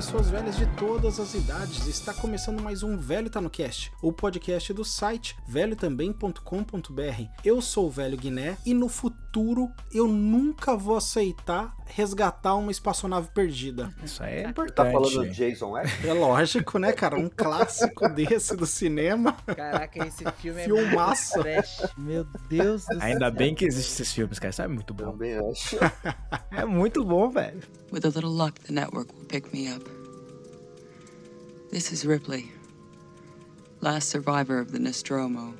pessoas velhas de todas as idades. Está começando mais um Velho Tá no Cast, o podcast do site velhotambém.com.br. Eu sou o Velho Guiné e no futuro eu nunca vou aceitar resgatar uma espaçonave perdida. Isso aí é Tá importante. falando do Jason X? É lógico, né, cara? Um clássico desse do cinema. Caraca, esse filme é Filmaço. muito. Meu Deus do céu. Ainda bem que existem esses filmes, cara. Isso é muito bom. Também acho. É muito bom, velho. With a little luck, the network will pick me up. This is Ripley, last survivor of the Nostromo.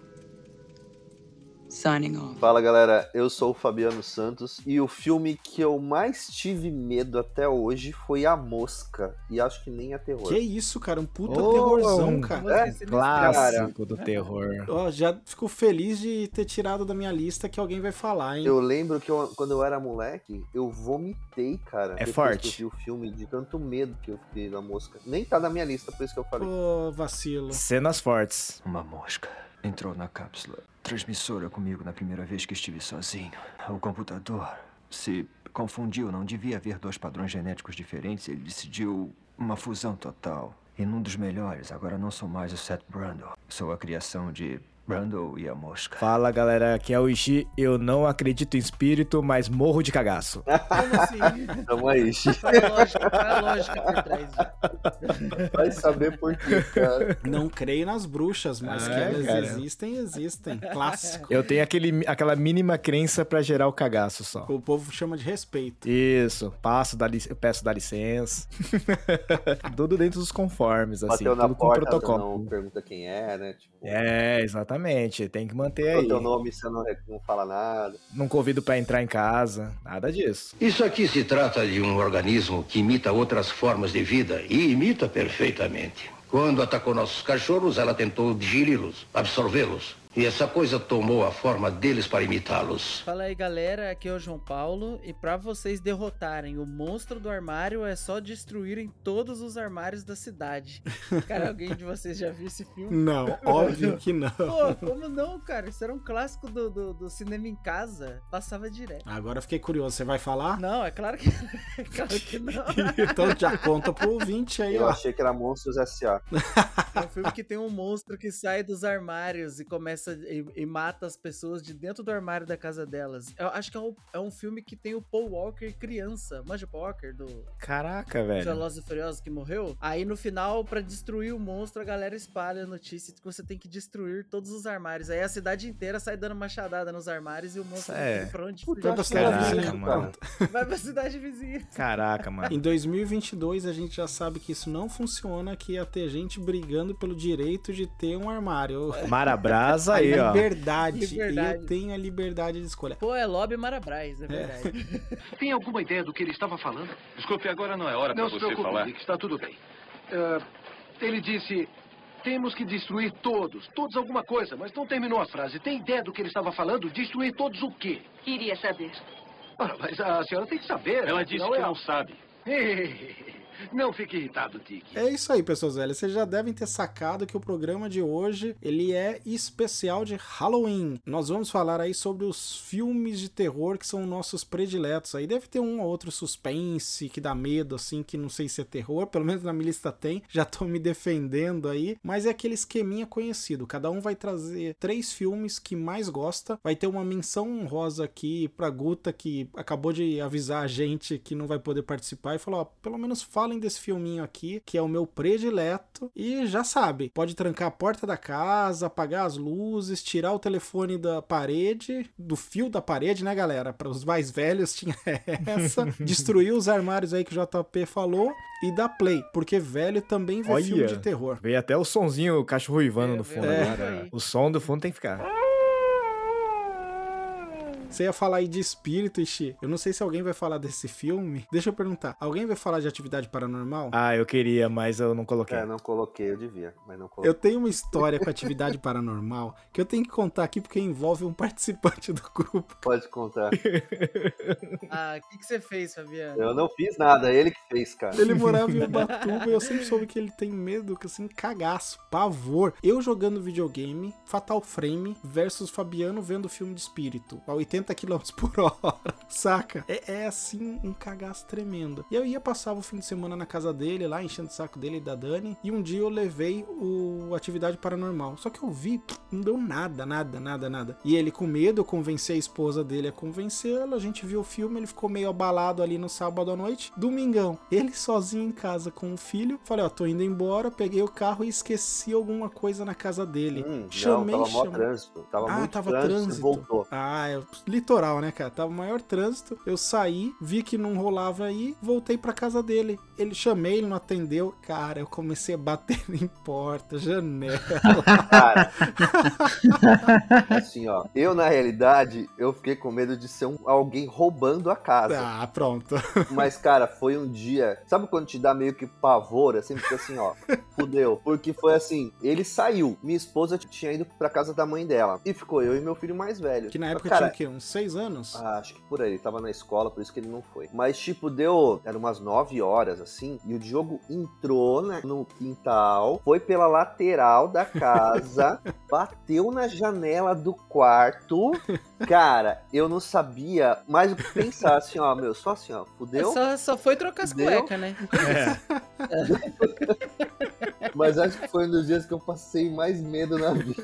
Signing off. Fala galera, eu sou o Fabiano Santos e o filme que eu mais tive medo até hoje foi A Mosca. E acho que nem é terror. Que isso, cara? Um puta Ô, terrorzão, um- cara. É? Clássico do terror. Ó, já fico feliz de ter tirado da minha lista que alguém vai falar, hein? Eu lembro que eu- quando eu era moleque, eu vomitei, cara. depois forte. Que eu vi o filme de tanto medo que eu fiquei da mosca. Nem tá na minha lista, por isso que eu falei. Ô, vacilo. Cenas fortes. Uma mosca entrou na cápsula transmissora comigo na primeira vez que estive sozinho. O computador se confundiu, não devia haver dois padrões genéticos diferentes. Ele decidiu uma fusão total. E num dos melhores, agora não sou mais o Seth Brundle. Sou a criação de Brundle e a mosca. Fala, galera. Aqui é o Ishi. Eu não acredito em espírito, mas morro de cagaço. Como assim? Tamo aí. Qual a lógica, qual a lógica por trás disso? vai saber por quê, cara. Não creio nas bruxas, mas que É, elas cara. existem, existem. Clássico. Eu tenho aquele, aquela mínima crença pra gerar o cagaço só. O povo chama de respeito. Isso, passo, lic- eu peço dar licença. tudo dentro dos conformes, assim, Bateu na tudo com porta, protocolo. não pergunta quem é, né? Tipo, É, exatamente. Tem que manter é aí. o teu nome, você não, não fala nada. Não convido pra entrar em casa, nada disso. Isso aqui se trata de um organismo que imita outras formas de vida e imita perfeitamente. Quando atacou nossos cachorros, ela tentou digeri-los, absorvê-los. E essa coisa tomou a forma deles para imitá-los. Fala aí, galera. Aqui é o João Paulo. E pra vocês derrotarem o monstro do armário, é só destruírem todos os armários da cidade. Cara, alguém de vocês já viu esse filme? Não, óbvio que não. Pô, como não, cara? Isso era um clássico do, do, do cinema em casa. Passava direto. Agora eu fiquei curioso, você vai falar? Não, é claro que, é claro que não. então já conta pro ouvinte aí, Eu ó. achei que era Monstros S.A. É um filme que tem um monstro que sai dos armários e começa e, e mata as pessoas de dentro do armário da casa delas. Eu acho que é um, é um filme que tem o Paul Walker criança. Manja o Paul Walker do Caraca, velho. Velozes e Furiosos que morreu? Aí no final, pra destruir o monstro, a galera espalha a notícia de que você tem que destruir todos os armários. Aí a cidade inteira sai dando machadada nos armários e o monstro É. não tem pra onde cidade Caraca, vizinha. mano. Vai pra cidade vizinha. Caraca, mano. Em 2022 a gente já sabe que isso não funciona, que ia ter gente brigando pelo direito de ter um armário. Marabrasa A aí, ó. liberdade. Liberdade. Eu tenho a liberdade de escolha. Pô, é lobby Marabras, é verdade. Tem alguma ideia do que ele estava falando? Desculpe, agora não é hora Não para você preocupe, falar. Dick, está tudo bem. Ah, ele disse: temos que destruir todos, todos alguma coisa, mas não terminou a frase. Tem ideia do que ele estava falando? Destruir todos o quê? Queria saber. Ora, mas a senhora tem que saber. Ela disse que é não sabe. Não fique irritado, Dick. É isso aí, pessoas velhas. Vocês já devem ter sacado que o programa de hoje ele é especial de Halloween. Nós vamos falar aí sobre os filmes de terror que são nossos prediletos. Aí deve ter um ou outro suspense que dá medo, assim, que não sei se é terror. Pelo menos na minha lista tem. Já tô me defendendo aí. Mas é aquele esqueminha conhecido. Cada um vai trazer três filmes que mais gosta. Vai ter uma menção honrosa aqui pra Guta, que acabou de avisar a gente que não vai poder participar e falou: ó, pelo menos falem desse filminho aqui, que é o meu predileto. E já sabe, pode trancar a porta da casa, apagar as luzes, tirar o telefone da parede, do fio da parede, né, galera? Para os mais velhos tinha essa. Destruir os armários aí que o JP falou e dar play, porque velho também vê Olha. filme de terror. Veio até o sonzinho, o cachorro uivando É, no fundo é. agora. O som do fundo tem que ficar. Você ia falar aí de espírito, Ixi. Eu não sei se alguém vai falar desse filme. Deixa eu perguntar. Alguém vai falar de atividade paranormal? Ah, eu queria, mas eu não coloquei. É, não coloquei, eu devia, mas não coloquei. Eu tenho uma história com atividade paranormal que eu tenho que contar aqui porque envolve um participante do grupo. Pode contar. Ah, o que, que você fez, Fabiano? Eu não fiz nada, ele que fez, cara. Ele morava em Ubatuba e eu sempre soube que ele tem medo, que assim, cagaço, pavor. Eu jogando videogame, Fatal Frame versus Fabiano vendo filme de espírito. A 80 80 km por hora, saca? É, é, assim um cagaço tremendo. E eu ia passar o fim de semana na casa dele, lá enchendo o saco dele e da Dani, e um dia eu levei o Atividade Paranormal. Só que eu vi, não deu nada, nada, nada, nada. E ele com medo, eu convenci a esposa dele a convencê-lo, a gente viu o filme, ele ficou meio abalado ali no sábado à noite. Domingão, ele sozinho em casa com o filho, falei, ó, tô indo embora, peguei o carro e esqueci alguma coisa na casa dele. Hum, chamei, não, tava mó chamei. trânsito. Tava Ah, muito tava trânsito, trânsito. voltou. Ah, o litoral, né, cara? Tava o maior trânsito. Eu saí, vi que não rolava aí, voltei pra casa dele. Ele chamei, ele não atendeu. Cara, eu comecei a bater em porta, janela. Cara, assim, ó. Eu, na realidade, eu fiquei com medo de ser um, alguém roubando a casa. ah, pronto. Mas, cara, foi um dia. Sabe quando te dá meio que pavor, assim? Porque assim, ó, fudeu. Porque foi assim: ele saiu, minha esposa tinha ido pra casa da mãe dela. E ficou eu e meu filho mais velho. Que na época cara, tinha o quê? Uns seis anos? Ah, acho que por aí, ele tava na escola, por isso que ele não foi. Mas, tipo, deu. Era umas 9 horas, assim, e o Diogo entrou né, no quintal, foi pela lateral da casa, bateu na janela do quarto. Cara, eu não sabia mais o que pensar, assim, ó, meu, só assim, ó, fudeu. Só, só foi trocar as cuecas, né? Mas acho que foi um dos dias que eu passei mais medo na vida.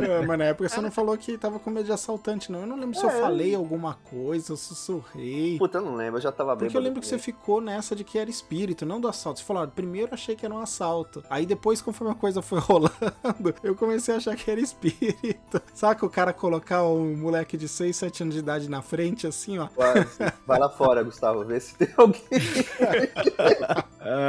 É, mas na época você não falou que tava com medo de assaltante, não. Eu não lembro se eu É. falei alguma coisa, eu sussurrei. Puta, eu não lembro, eu já tava bem. Porque eu lembro que você ficou nessa de que era espírito, não do assalto. Você falou, ó, primeiro eu achei que era um assalto. Aí depois, conforme a coisa foi rolando, eu comecei a achar que era espírito. Saca o cara colocar um moleque de 6, 7 anos de idade na frente, assim, ó. Vai lá fora, Gustavo, vê se tem alguém.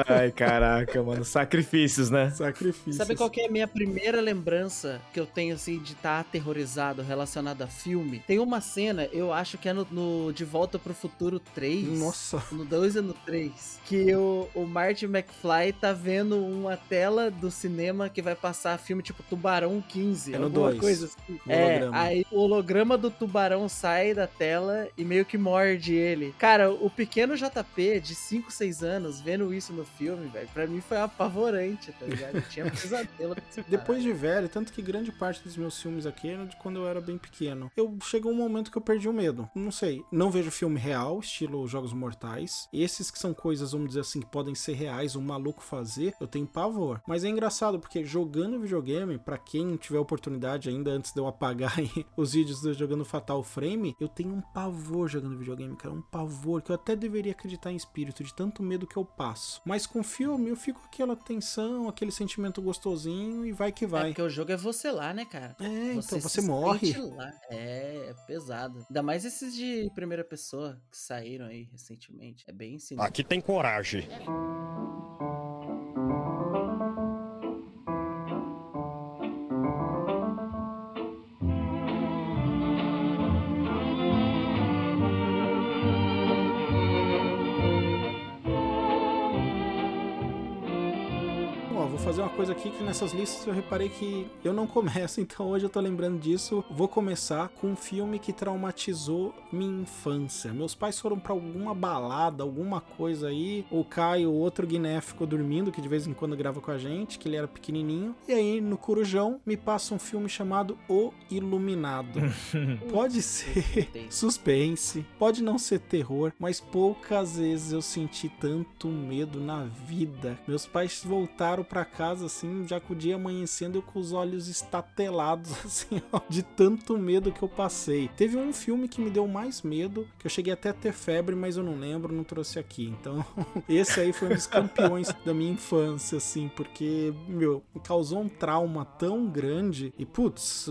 Ai, caraca, mano. Sacrifícios, né? Sacrifício. Sabe qual que é a minha primeira lembrança que eu tenho, assim, de estar aterrorizado relacionado a filme? Tem uma cena, eu acho que é no, no De Volta pro Futuro 3. Nossa. No 2 e no 3. Que o, o Marty McFly tá vendo uma tela do cinema que vai passar filme tipo Tubarão 15. É no alguma dois. coisa assim. O É, holograma. aí o holograma do tubarão sai da tela e meio que morde ele. Cara, o pequeno JP de 5, 6 anos vendo isso no filme, velho, pra mim foi apavorante, tá ligado? Eu tinha pesadelo com esse Depois de velho, tanto que grande parte dos meus filmes aqui era de quando eu era bem pequeno. Eu chegou um momento que eu perdi o medo. Não sei. Não vejo filme real, estilo Jogos Mortais. Esses que são coisas, vamos dizer assim, que podem ser reais, um maluco fazer, eu tenho pavor. Mas é engraçado porque jogando videogame, pra quem tiver oportunidade ainda antes de eu apagar aí os vídeos do jogando Fatal Frame, eu tenho um pavor jogando videogame, cara, um pavor que eu até deveria acreditar em espírito de tanto medo que eu passo. Mas com filme eu fico com aquela tensão, aquele sentimento gostosinho e vai que É vai. porque o jogo é você lá, né, cara? É, então se você morre. lá. É, é pesado. Ainda mais esses de primeira pessoa que saíram aí recentemente. É bem sinistro. Aqui tem coragem. Ó, fazer uma coisa aqui que nessas listas eu reparei que eu não começo, então hoje eu tô lembrando disso. Vou começar com um filme que traumatizou minha infância. Meus pais foram pra alguma balada, alguma coisa aí. O Caio, outro Guiné, ficou dormindo, que de vez em quando grava com a gente, que ele era pequenininho. E aí, no Corujão, me passa um filme chamado O Iluminado. pode ser suspense, pode não ser terror, mas poucas vezes eu senti tanto medo na vida. Meus pais voltaram pra casa assim, já com o dia amanhecendo, com os olhos estatelados assim, ó, de tanto medo que eu passei. Teve um filme que me deu mais medo, que eu cheguei até a ter febre, mas eu não lembro, não trouxe aqui. Então, esse aí foi um dos campeões da minha infância, assim, porque, meu, me causou um trauma tão grande. E, putz,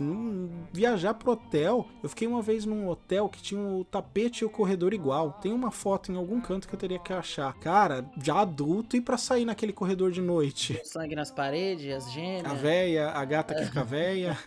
viajar pro hotel, eu fiquei uma vez num hotel que tinha o tapete e o corredor igual. Tem uma foto em algum canto que eu teria que achar. Cara, já adulto e pra sair naquele corredor de noite. Sangue nas paredes, as gêmeas. A véia, a gata que fica véia.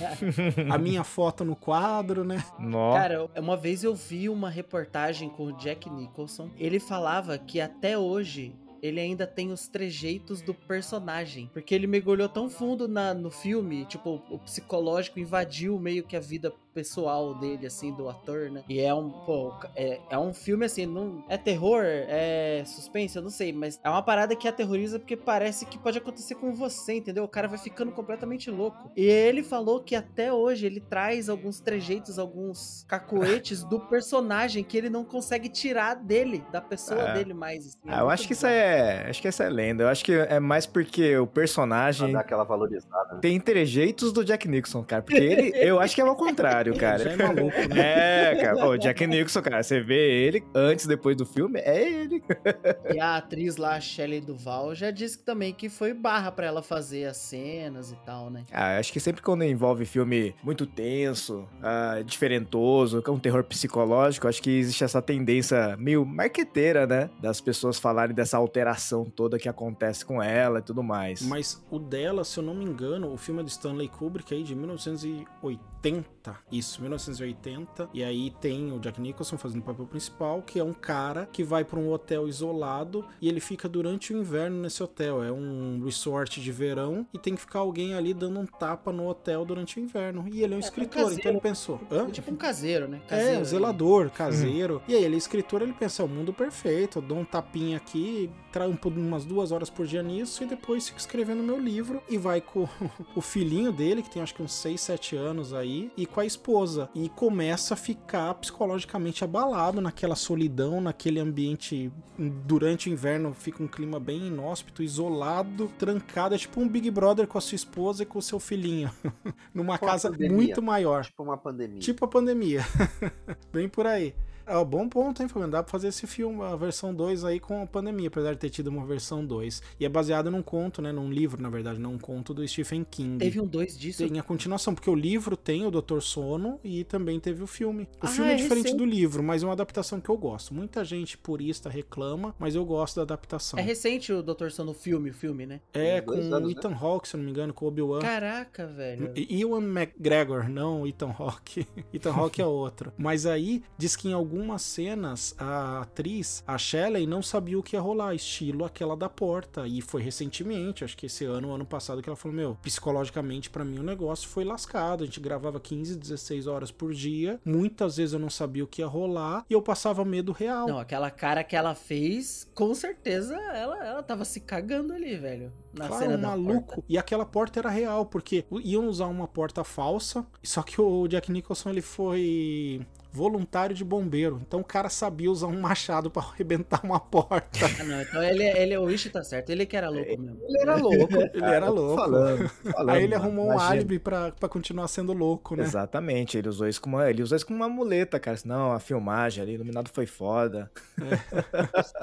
a minha foto no quadro, né? Nossa. Cara, uma vez eu vi uma reportagem com o Jack Nicholson. Ele falava que até hoje ele ainda tem os trejeitos do personagem. Porque ele mergulhou tão fundo na, no filme, tipo, o psicológico invadiu meio que a vida pessoal dele, assim, do ator, né? E é um, pô, é, é um filme assim, não é terror, é suspense, eu não sei, mas é uma parada que aterroriza porque parece que pode acontecer com você, entendeu? O cara vai ficando completamente louco. E ele falou que até hoje ele traz alguns trejeitos, alguns cacoetes do personagem que ele não consegue tirar dele, da pessoa É. dele mais. assim. Ah, eu muito acho que isso bizarro. é. Acho que essa é lenda. Eu acho que é mais porque o personagem dar aquela valorizada. né? tem trejeitos do Jack Nixon, cara. Porque ele, eu acho que é ao contrário, cara. Já é maluco, né? É, cara. O Jack Nixon, cara, você vê ele antes e depois do filme, é ele. E a atriz lá, a Shelley Duval, já disse que também que foi barra pra ela fazer as cenas e tal, né? Ah, acho que sempre quando envolve filme muito tenso, ah, diferentoso, com um terror psicológico, acho que existe essa tendência meio marqueteira, né? Das pessoas falarem dessa alteração toda que acontece com ela e tudo mais. Mas o dela, se eu não me engano, o filme é de Stanley Kubrick aí de 1980. Isso, 1980. E aí tem o Jack Nicholson fazendo o papel principal, que é um cara que vai pra um hotel isolado e ele fica durante o inverno nesse hotel. É um resort de verão e tem que ficar alguém ali dando um tapa no hotel durante o inverno. E ele é um escritor, caseiro. então ele pensou: hã? Tipo um caseiro, né? É, Caseiro, um zelador, caseiro. E aí, ele é escritor, ele pensa, é o mundo perfeito, eu dou um tapinha aqui, trampo umas duas horas por dia nisso, e depois fico escrevendo meu livro, e vai com o filhinho dele, que tem acho que uns 6, 7 anos aí, e com a esposa. E começa a ficar psicologicamente abalado naquela solidão, naquele ambiente, durante o inverno fica um clima bem inóspito, isolado, trancado, é tipo um Big Brother com a sua esposa e com o seu filhinho, numa Tipo uma casa pandemia. muito maior. Tipo uma pandemia. Tipo a pandemia. Bem por aí. É um bom ponto, hein, Fabiano? Dá pra fazer esse filme, a versão 2 aí com a pandemia, apesar de ter tido uma versão 2. E é baseado num conto, né? Num livro, na verdade, não um conto do Stephen King. Teve um dois disso. Tem a continuação, porque o livro tem o Dr. Sono e também teve o filme. O Ah, filme é é diferente recente. do livro, mas é uma adaptação que eu gosto. Muita gente purista reclama, mas eu gosto da adaptação. É recente o Dr. Sono filme, o filme, né? É, com o Ethan Hawke, se eu não me engano, com o Obi-Wan. Caraca, velho. E- Ewan McGregor, não Ethan Hawke. Ethan Hawke é outro. Mas aí diz que em algumas cenas a atriz, a Shelley, não sabia o que ia rolar, estilo aquela da porta. E foi recentemente, acho que esse ano, ano passado, que ela falou: Meu, psicologicamente pra mim o negócio foi lascado. A gente gravava 15, 16 horas por dia. Muitas vezes eu não sabia o que ia rolar e eu passava medo real. Não, aquela cara que ela fez, com certeza ela, ela tava se cagando ali, velho. Na Claro, cena um maluco. porta. E aquela porta era real, porque iam usar uma porta falsa, só que o Jack Nicholson ele foi voluntário de bombeiro. Então o cara sabia usar um machado pra arrebentar uma porta. Ah, não, então ele, ele, o Ishi tá certo, ele que era louco mesmo. Ele era louco. Ele era louco. Falando, falando, Aí ele mano, arrumou um imagina. álibi pra, pra continuar sendo louco, né? Exatamente, ele usou isso como uma, ele usou isso como uma muleta, cara. Não, a filmagem ali, iluminado foi foda.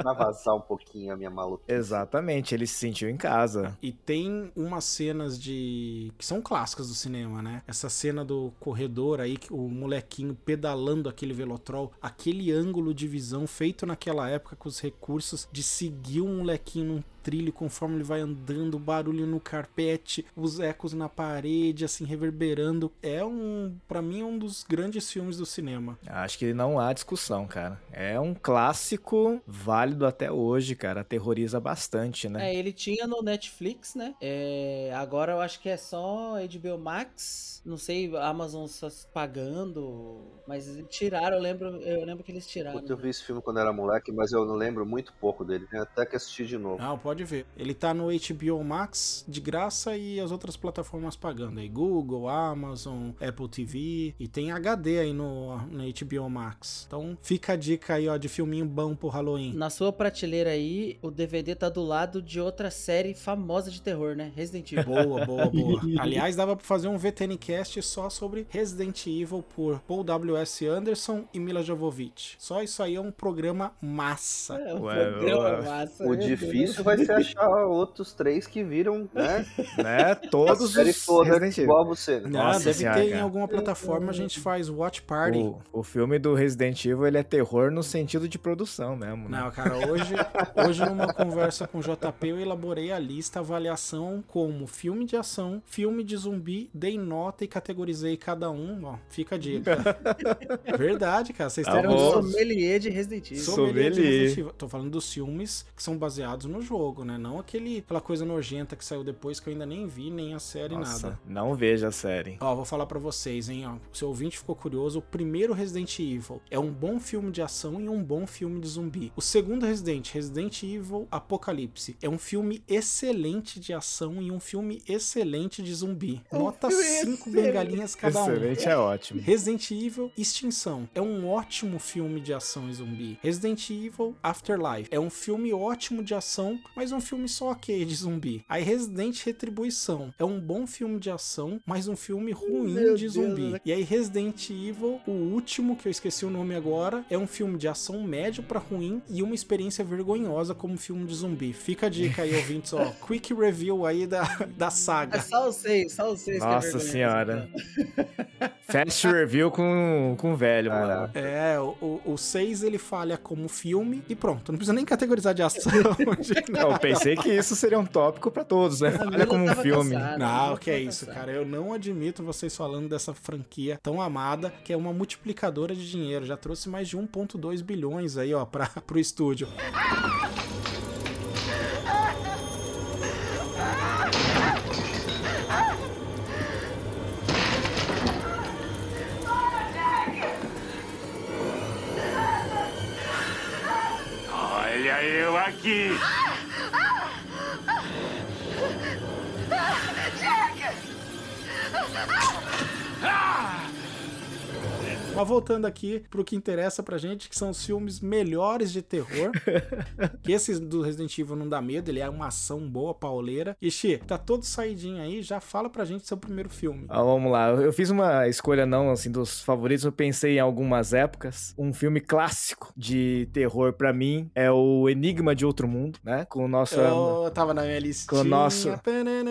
Pra vazar um pouquinho a minha maluquice. Exatamente, ele se sentiu em casa. E tem umas cenas de. que são clássicas do cinema, né? Essa cena do corredor aí, que o molequinho pedalando aquele velotrol, aquele ângulo de visão feito naquela época com os recursos de seguir o molequinho num trilho conforme ele vai andando, barulho no carpete, os ecos na parede, assim, reverberando. É um. para mim, é um dos grandes filmes do cinema. Acho que não há discussão, cara. É um clássico válido até hoje, cara. Aterroriza bastante, né? É, ele tinha no Netflix, né? É, agora eu acho que é só HBO Max. Não sei, Amazon só pagando. Mas tiraram, eu lembro, eu lembro que eles tiraram. Puta, eu vi esse filme quando era moleque, mas eu não lembro muito pouco dele. Tenho até que assistir de novo. Não, pode ver. Ele tá no HBO Max de graça e as outras plataformas pagando aí. Google, Amazon, Apple TV. E tem HD aí no, no HBO Max. Então fica a dica aí, ó, de filminho bom pro Halloween. Na sua prateleira aí, o DVD tá do lado de outra série famosa de terror, né? Resident Evil. Boa, boa, boa. Aliás, dava pra fazer um VTNcast só sobre Resident Evil por Paul W.S. Anderson e Mila Jovovich. Só isso aí é um programa massa. É, um Ué, programa massa, O Deus. difícil vai ser achar outros três que viram, né? Né? A Todos os toda Resident Evil. igual você. né? Ah, Nossa deve senhora, ter em alguma plataforma, a gente faz Watch Party. O, o filme do Resident Evil, ele é terror no sentido de produção mesmo, né? Não, cara, hoje, hoje numa conversa com o JP eu elaborei a lista, avaliação como filme de ação, filme de zumbi, dei nota e categorizei cada um, ó, fica a dica. Verdade, cara, vocês têm Era um sommelier de Resident Evil. Sommelier de Sommelier. Resident Evil. Tô falando dos filmes que são baseados no jogo. Jogo, né? Não aquele, aquela coisa nojenta que saiu depois que eu ainda nem vi, nem a série, Nossa, nada. não veja a série. Ó, vou falar pra vocês, hein, ó. Se o ouvinte ficou curioso, o primeiro Resident Evil é um bom filme de ação e um bom filme de zumbi. O segundo Resident, Resident Evil Apocalipse, é um filme excelente de ação e um filme excelente de zumbi. Nota filme 5 excelente. bengalinhas cada um. Excelente, é ótimo. Resident Evil Extinção é um ótimo filme de ação e zumbi. Resident Evil Afterlife é um filme ótimo de ação, mas um filme só ok de zumbi. Aí Resident Retribuição é um bom filme de ação, mas um filme ruim Meu de Deus, zumbi. né? E aí Resident Evil, o último que eu esqueci o nome agora, é um filme de ação médio pra ruim e uma experiência vergonhosa como filme de zumbi. Fica a dica aí, ouvintes, ó. Quick review aí da, da É saga. só os seis, só os seis que é Nossa senhora. então. Fast review com, com velho, mano. É, o- o 6 ele falha como filme e pronto. Não precisa nem categorizar de ação. de nada. Eu pensei que isso seria um tópico pra todos, né? A Falha Mila como um filme. cansada, a Não, que é isso, cansada. cara. Eu não admito vocês falando dessa franquia tão amada, que é uma multiplicadora de dinheiro. Já trouxe mais de 1,2 bilhões aí, ó, pra, pro estúdio. Olha eu aqui! Mas voltando aqui pro que interessa pra gente, que são os filmes melhores de terror. que esse do Resident Evil não dá medo, ele é uma ação boa, pauleira. E Xi, tá todo saidinho aí, já fala pra gente seu primeiro filme. Ah, vamos lá, eu fiz uma escolha não, assim, dos favoritos, eu pensei em algumas épocas. Um filme clássico de terror pra mim é o Enigma de Outro Mundo, né? Com o nosso... Eu tava na minha listinha. Com o nosso-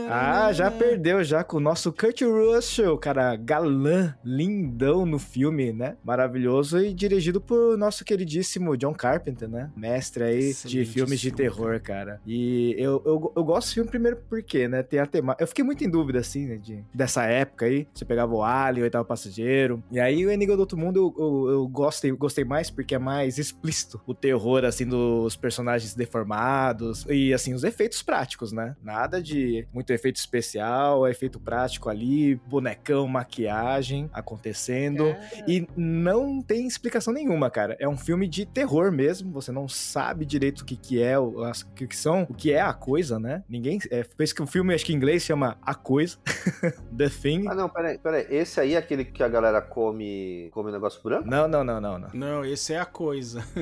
Ah, já perdeu já com o nosso Kurt Russell, cara, galã, lindão no filme, né? Maravilhoso e dirigido por nosso queridíssimo John Carpenter, né? Mestre aí de filmes de terror, cara. E eu, eu, eu gosto desse filme primeiro porque, né? Tem a temática. Eu fiquei muito em dúvida, assim, né? De, dessa época aí. Você pegava o Alien, o Oitavo Passageiro. E aí o Enigma do Outro Mundo eu, eu, eu gostei, gostei mais porque é mais explícito o terror, assim, dos personagens deformados e, assim, os efeitos práticos, né? Nada de muito efeito especial, efeito prático ali, bonecão, maquiagem acontecendo. Cara, E não tem explicação nenhuma, cara. É um filme de terror mesmo. Você não sabe direito o que, que é, o as- o que, que são, o que é a coisa, né? Ninguém. É, por isso que o filme, acho que em inglês chama A Coisa. The Thing. Ah, não, peraí, peraí. Esse aí é aquele que a galera come, come negócio branco? Não, não, não, não, não. Não, esse é a coisa.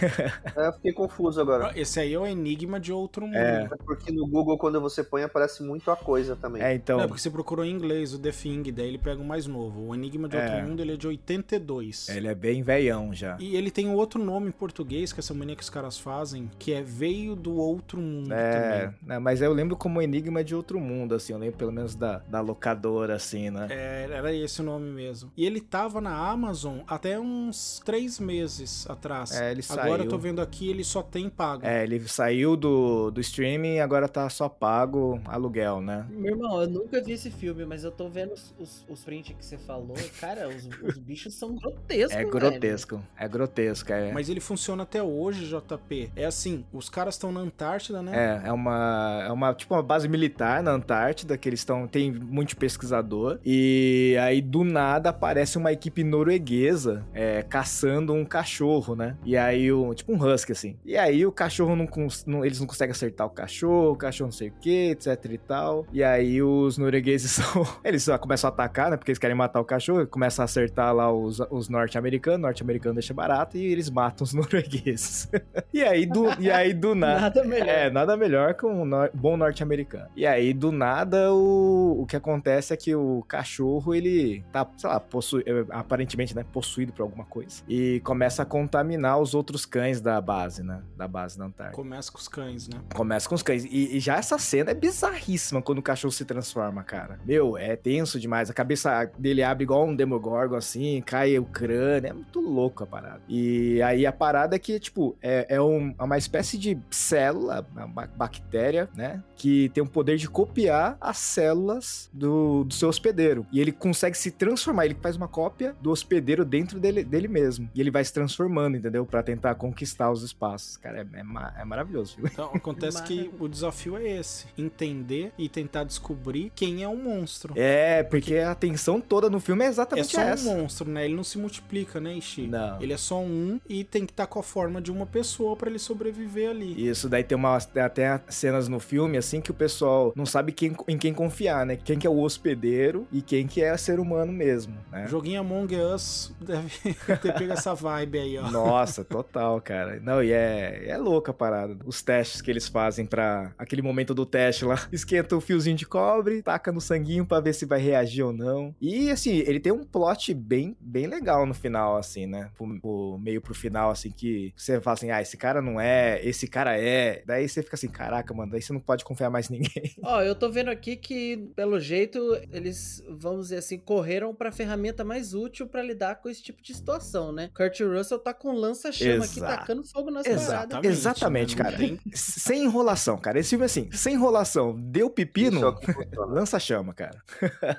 É, eu fiquei confuso agora. Esse aí é o Enigma de Outro Mundo. É. É porque no Google, quando você põe, aparece muito a coisa também. É, então. Não, é porque você procurou em inglês o The Thing, daí ele pega o mais novo. O Enigma de Outro É. Mundo ele é de 82. Ele é bem velhão já. E ele tem um outro nome em português, que essa mania que os caras fazem, que é Veio do Outro Mundo É, também. né, mas eu lembro como Enigma de Outro Mundo, assim, eu lembro pelo menos da, da locadora, assim, né? É, era esse o nome mesmo. E ele tava na Amazon até uns três meses atrás. É, ele Agora eu saiu. tô vendo aqui, ele só tem pago. É, ele saiu do, do streaming e agora tá só pago aluguel, né? Meu irmão, eu nunca vi esse filme, mas eu tô vendo os, os, os prints que você falou. Cara, os, os bichos são grotescos, É velho. grotesco, é grotesco, é. Mas ele funciona até hoje, JP. É assim, os caras estão na Antártida, né? É, é uma, é uma, tipo, uma base militar na Antártida, que eles estão, tem muito pesquisador, e aí do nada aparece uma equipe norueguesa é, caçando um cachorro, né? E aí, o, tipo um husky, assim. E aí o cachorro não, não- eles não conseguem acertar o cachorro, o cachorro não sei o que, etc e tal. E aí os noruegueses são, eles só começam a atacar, né? Porque eles querem matar o cachorro, começam a acertar lá os, os norte-americanos, norte-americano deixa barato, e eles matam os noruegueses. e aí do, e aí do nada... Nada melhor. É, nada melhor que um nor- bom norte-americano. E aí, do nada, o, o que acontece é que o cachorro, ele tá, sei lá, possu- é, aparentemente, né, possuído por alguma coisa. E começa a contaminar os outros cães da base, né? Da base da Antártida. Começa com os cães, né? Começa com os cães. E, e já essa cena é bizarríssima quando o cachorro se transforma, cara. Meu, é tenso demais. A cabeça dele abre igual um Demogorgon, assim, cai cai o crânio. É muito louco a parada. E aí a parada é que, tipo, é, é um- é uma espécie de célula, uma ba- bactéria, né? Que tem o poder de copiar as células do, do seu hospedeiro. E ele consegue se transformar, ele faz uma cópia do hospedeiro dentro dele, dele mesmo. E ele vai se transformando, entendeu? Pra tentar conquistar os espaços. Cara, é, é ma- é maravilhoso. viu? Então acontece que o desafio é esse: entender e tentar descobrir quem é o monstro. É, porque a atenção toda no filme é É exatamente só essa. um monstro, né? Ele não se multiplica, né, Ishi? Não. Ele é só um e tem que estar com a forma de uma pessoa pra ele sobreviver ali. Isso daí tem uma, até cenas no filme, assim, que o pessoal não sabe quem, em quem confiar, né? Quem que é o hospedeiro e quem que é ser humano mesmo, né? O joguinho Among Us deve ter pego essa vibe aí, ó. Nossa, total, cara. Não, e é, é louca a parada. Os testes que eles fazem pra aquele momento do teste lá. Esquenta o fiozinho de cobre, taca no sanguinho pra ver se vai reagir ou não. E, assim, ele tem um plot bem, bem legal no final, assim, né? Pro, pro- meio pro final, assim, que você fala assim, ah, esse cara não é, esse cara é. Daí você fica assim, caraca, mano, daí você não pode confiar mais em ninguém. Ó, eu tô vendo aqui que, pelo jeito, eles, vamos dizer assim, correram pra ferramenta mais útil pra lidar com esse tipo de situação, né? Kurt Russell tá com lança-chama aqui, tacando fogo nas Exato, paradas. exatamente, né? Cara. tem- Sem enrolação, cara. Esse filme assim, sem enrolação. Deu pepino, o que funciona. lança chama, cara.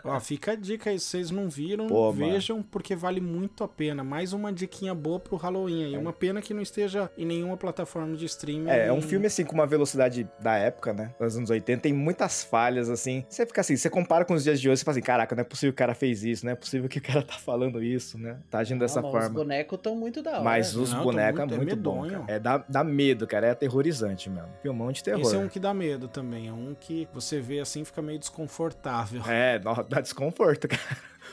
Ó, fica a dica aí, se vocês não viram, Pô, mano. vejam, porque vale muito a pena. Mais uma diquinha boa pro Halloween aí. Uma pena que não esteja em nenhuma plataforma de streaming. É, é um filme assim com uma velocidade da época, né? Dos anos 80, tem muitas falhas assim. Você fica assim, você compara com os dias de hoje, você fala assim, caraca, não é possível que o cara fez isso, não é possível que o cara tá falando isso, né? Tá agindo dessa Ah, Os forma. bonecos tão muito da hora. Mas os Não, bonecos muito- é é muito bom, medonho. cara. É dá, dá medo, cara. É aterrorizante mesmo. Filmão de terror. Esse é um que dá medo também. É um que você vê assim fica meio desconfortável. É, dá desconforto, cara.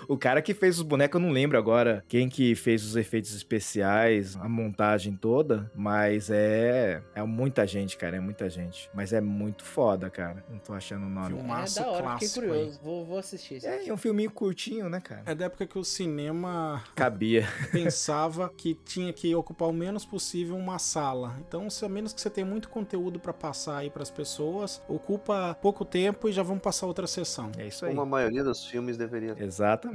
O cara que fez os bonecos, eu não lembro agora quem que fez os efeitos especiais, a montagem toda, mas é é muita gente, cara, é muita gente. Mas é muito foda, cara. Não tô achando o nome. Filma- É Massa da hora, fiquei clássico curioso. Vou, vou assistir esse. É, é um filminho curtinho, né, cara? É da época que o cinema Cabia. pensava que tinha que ocupar o menos possível uma sala. Então, se a menos que você tenha muito conteúdo pra passar aí pras pessoas, ocupa pouco tempo e já vamos passar outra sessão. É isso aí. Como a maioria dos filmes deveria. Exatamente.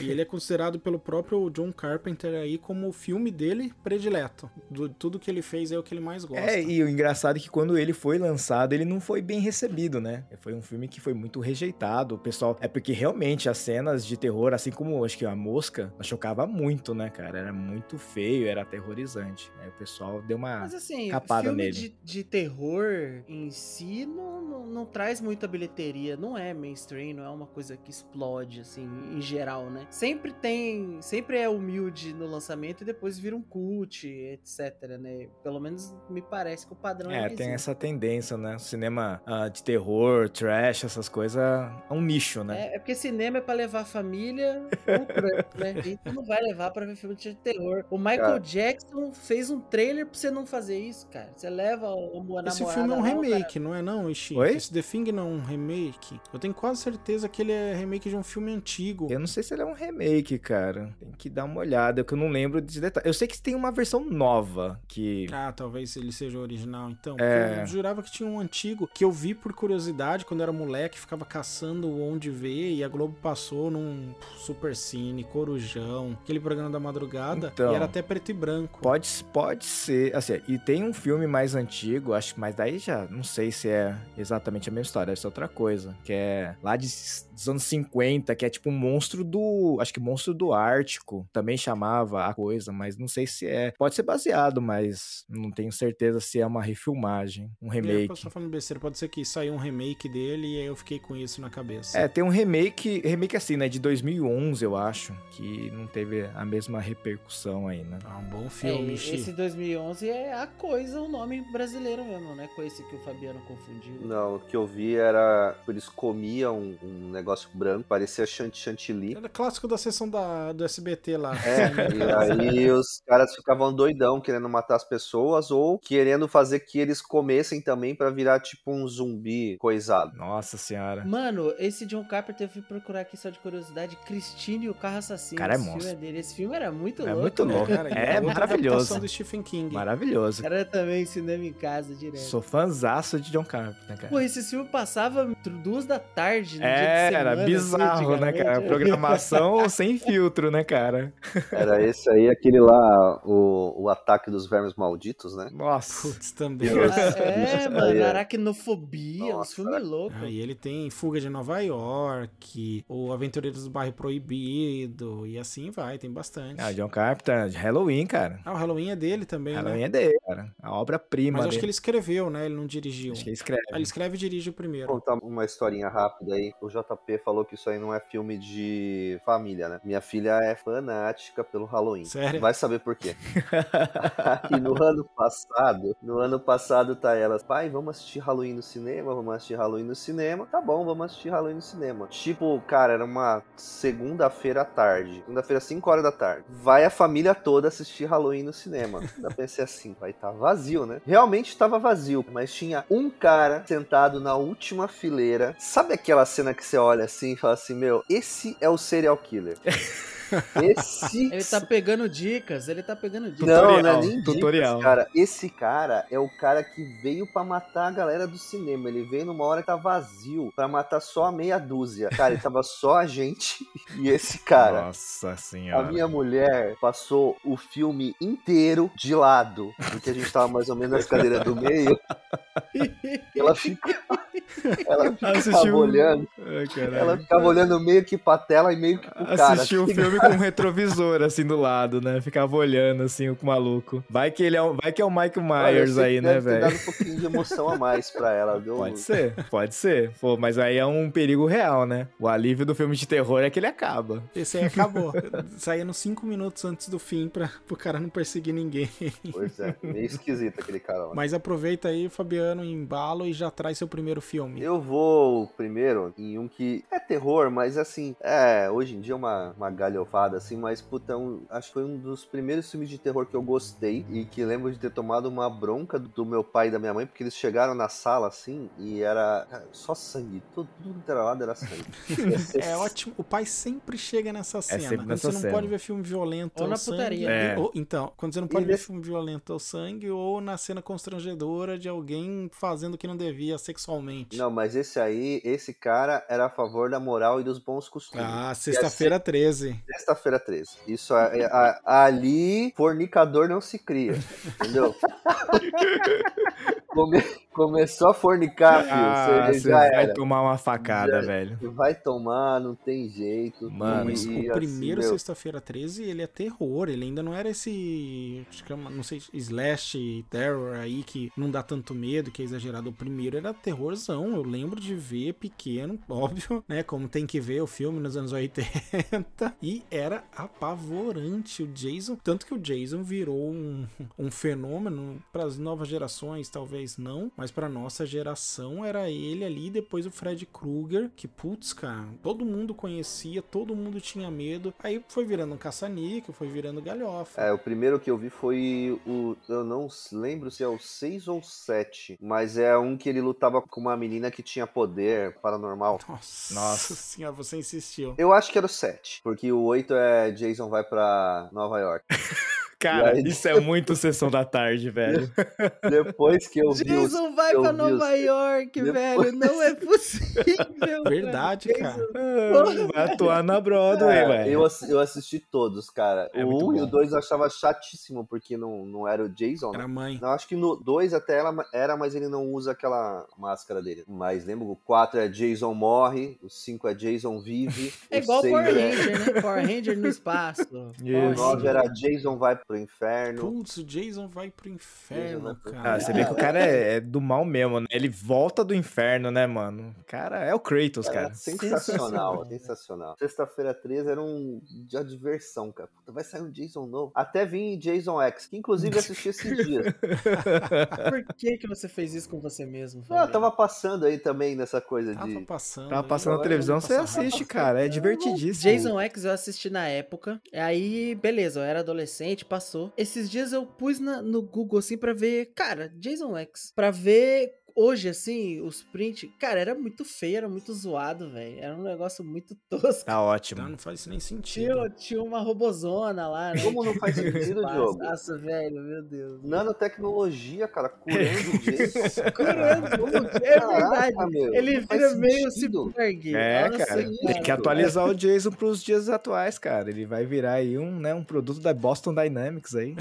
E ele é considerado pelo próprio John Carpenter aí como o filme dele predileto. Do, tudo que ele fez é o que ele mais gosta. É, e o engraçado é que quando ele foi lançado, ele não foi bem recebido, né? Foi um filme que foi muito rejeitado. O pessoal. É porque realmente as cenas de terror, assim como acho que a mosca, chocava muito, né, cara? Era muito feio, era aterrorizante. Aí o pessoal deu uma. Mas assim, capada filme nele. de, de terror em si não, não, não traz muita bilheteria, não é mainstream, não é uma coisa que explode, assim, em geral, né? Sempre tem, sempre é humilde no lançamento e depois vira um cult, etc, né? Pelo menos me parece que o padrão é, É, tem essa tendência, né? Cinema ah, de terror, trash, essas coisas, é um nicho, né? É, é porque cinema é pra levar a família ou crunch, né? E tu não vai levar pra ver filme de terror. O Michael Cara. Jackson fez um trailer pra você não fazer isso, cara. Você leva a namorada Esse filme é um o remake, não é não, Ishi? Oi? Esse The Thing não é um remake. Eu tenho quase certeza que ele é remake de um filme antigo. Eu não sei se ele é um remake, cara. Tem que dar uma olhada, que eu não lembro de detalhes. Eu sei que tem uma versão nova que. Ah, talvez ele seja original, então. É. Eu jurava que tinha um antigo que eu vi por curiosidade quando era moleque, ficava caçando onde ver e a Globo passou num Super Cine, Corujão, aquele programa da madrugada, Então. e era até preto e branco. Pode, pode ser, assim, e tem um filme mais antigo, acho que, mas daí já não sei se é exatamente a mesma história, deve ser outra coisa, que é lá de, dos anos 50, que é tipo um monstro do, acho que monstro do Ártico, também chamava a coisa, mas não sei se é, pode ser baseado, mas não tenho certeza se é uma refilmagem, um eu remake. posso estar falando besteira, pode ser que saiu um remake dele e aí eu fiquei com isso na cabeça. É, tem um remake, remake assim, né, de 2011, eu acho, que não teve a mesma repercussão aí, né? Ah, um bom É, filme, Xi. esse 2011 é a coisa, o nome brasileiro mesmo, né? Com esse que o Fabiano confundiu. Não, o que eu vi era. Eles comiam um negócio branco, parecia chant chantilly. Era clássico da sessão da, do SBT lá. É, e aí os caras ficavam doidão querendo matar as pessoas ou querendo fazer que eles comessem também pra virar tipo um zumbi coisado. Nossa senhora. Mano, esse John Carpenter, eu fui procurar aqui só de curiosidade, Cristine e o Carro Assassino. Cara, é esse filme monstro. é dele. Esse filme era muito É louco. muito né? louco. Cara, É maravilhoso. do Stephen King. Maravilhoso. Era também cinema em casa direto. Sou fãzaço de John Carpenter, cara. Pô, esse filme passava entre duas da tarde no É, dia de semana. era assim, bizarro, né, cara? Programação sem filtro, né, cara? Era esse aí, aquele lá, o, o ataque dos vermes malditos, né? Nossa. Putz, também. Ah, é, mano, aí é. aracnofobia, uns Nossa, filmes loucos. Aí ele tem Fuga de Nova York, o Aventureiros do Bairro Proibido, e assim vai, tem bastante. Ah, John Carpenter, Halloween, cara. Ah, o Halloween é dele também, Halloween né? é dele, cara. A obra-prima Mas acho dele. que ele escreveu, né? Ele não dirigiu. Acho que ele escreve. Ah, ele escreve e dirige o primeiro. Vou contar uma historinha rápida aí. O JP falou que isso aí não é filme de família, né? Minha filha é fanática pelo Halloween. Sério? Vai saber por quê. e no ano passado, no ano passado tá ela, pai, vamos assistir Halloween no cinema, vamos assistir Halloween no cinema. Tá bom, vamos assistir Halloween no cinema. Tipo, cara, era uma segunda-feira à tarde. Segunda-feira, 5 horas da tarde. Vai a família toda assistir Halloween no cinema. Eu pensei assim, vai estar vazio, né? Realmente estava vazio, mas tinha um cara sentado na última fileira. Sabe aquela cena que você olha assim e fala assim, meu, esse é o serial killer. Esse Ele tá pegando dicas, ele tá pegando dicas. não, não é nem tutorial. dicas, cara. Esse cara é o cara que veio pra matar a galera do cinema. Ele veio numa hora que tá vazio pra matar só a meia dúzia. Cara, ele tava só a gente e esse cara. Nossa A senhora. minha mulher passou o filme inteiro de lado, porque a gente tava mais ou menos nas cadeiras do meio. Ela fica, ela ficava Assistiu- olhando, Ai, ela ficava olhando meio que pra tela e meio que pro cara. Assistiu o filme com um retrovisor, assim, do lado, né? Ficava olhando, assim, o maluco. Vai que ele é, um- vai que é o Mike Olha, eu Myers sei aí, que né, deve ter velho? dado um pouquinho de emoção a mais pra ela, viu? Pode ser, pode ser. Pô, mas aí é um perigo real, né? O alívio do filme de terror é que ele acaba. Esse aí acabou. Nos 5 minutos antes do fim pra, pro cara não perseguir ninguém. Pois é, meio esquisito aquele cara lá. Mas aproveita aí, Fabiano, embalo e já traz seu primeiro filme. Eu vou primeiro em um que é terror, mas assim, é, hoje em dia é uma, uma assim, mas puta, um- acho que foi um dos primeiros filmes de terror que eu gostei e que lembro de ter tomado uma bronca do meu pai e da minha mãe, porque eles chegaram na sala assim e era cara, só sangue, tudo, tudo que era lado era sangue. É ótimo. O pai sempre chega nessa cena. sempre Quando nessa você não cena. pode ver filme violento Ou ou, na sangue. putaria. É. ou- então, quando você não E pode ver nesse- filme violento ou sangue, ou na cena constrangedora de alguém fazendo o que não devia sexualmente. Não, mas esse aí, esse cara era a favor da moral e dos bons costumes. Ah, sexta-feira 13. Sexta-feira 13. Isso é, é- a- ali, fornicador não se cria. Entendeu? Come- começou a fornicar, filho. Ah, você você já vai era. tomar uma facada, Já- velho. Vai tomar, não tem jeito. Mano, Mas o assim, primeiro meu, Sexta-feira 13, ele é terror. Ele ainda não era esse. Acho que é uma- não sei, slash terror aí que não dá tanto medo, que é exagerado. O primeiro era terrorzão. Eu lembro de ver pequeno, óbvio, né? Como tem que ver o filme nos anos 80. E era apavorante o Jason. Tanto que o Jason virou um, um fenômeno para as novas gerações, talvez não. Mas para nossa geração era ele ali. Depois o Fred Krueger, que putz, cara, todo mundo conhecia, todo mundo tinha medo. Aí foi virando um caça-níquel, foi virando galhofa. É, o primeiro que eu vi foi o. Eu não lembro se é o 6 ou 7, mas é um que ele lutava com uma menina que tinha poder paranormal. Nossa, Nossa. senhora, você insistiu. Eu acho que era o 7, porque o 8 é Jason vai pra Nova York. Cara, aí- isso é muito sessão da tarde, velho. Depois que eu vi os Jason vai vi Nova York, Depois- velho. Não é possível. Verdade, velho. cara. Vai atuar na Broadway, É, velho. eu, eu assisti todos, cara. É o muito 1 e o bom. 2 eu achava chatíssimo, porque não, não era o Jason, né? Era mãe. Não, acho que no 2 até ela era, mas ele não usa aquela máscara dele. Mas lembra, o 4 é Jason morre, o 5 é Jason vive, É o igual 6 Power é... Ranger, né? Power Ranger no espaço. O Isso. 9 era Jason vai pro inferno. Putz, o Jason vai pro inferno, vai pro cara. Ah, você vê que o cara é, é do mal mesmo, né? Ele volta do inferno, né, mano? Cara, é o Kratos, Cara, cara. sensacional, sensacional. Sexta-feira 13 era um dia de diversão, cara. Puta, vai sair um Jason novo. Até vim em Jason X, que inclusive eu assisti esses dias. Por que, que você fez isso com você mesmo? Ah, eu tava passando aí também nessa coisa Tava de. passando. Tava né? passando na televisão, ele você assiste, cara. É divertidíssimo. Jason X eu assisti na época. Aí, beleza, eu era adolescente, passou. Esses dias eu pus na- no Google assim pra ver, cara, Jason X. Pra ver ver hoje, assim, os print, cara, era muito feio, era muito zoado, velho. Era um negócio muito tosco. Tá ótimo. Tá, não faz nem sentido. Tinha, tinha uma robozona lá, né? Como não faz sentido, Diogo? Nossa, velho, meu Deus. Nanotecnologia, cara, curando o Jason. Curando, é verdade. Caraca, meu, Ele vira meio cyborg. É, Nossa, cara. Tem que atualizar o Jason pros dias atuais, cara. Ele vai virar aí um, né, um produto da Boston Dynamics aí.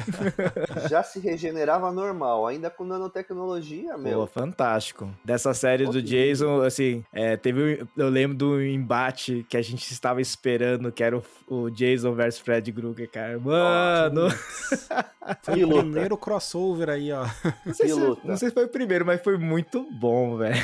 Já se regenerava normal, ainda com nanotecnologia, Pô, meu. Fantástico. Dessa série do Outro Jason, assim, é, teve. um- Eu lembro do embate que a gente estava esperando, que era o, o Jason versus Fred Krueger, cara. Mano! Foi o primeiro crossover aí, ó. Não sei, se, não sei se foi o primeiro, mas foi muito bom, velho.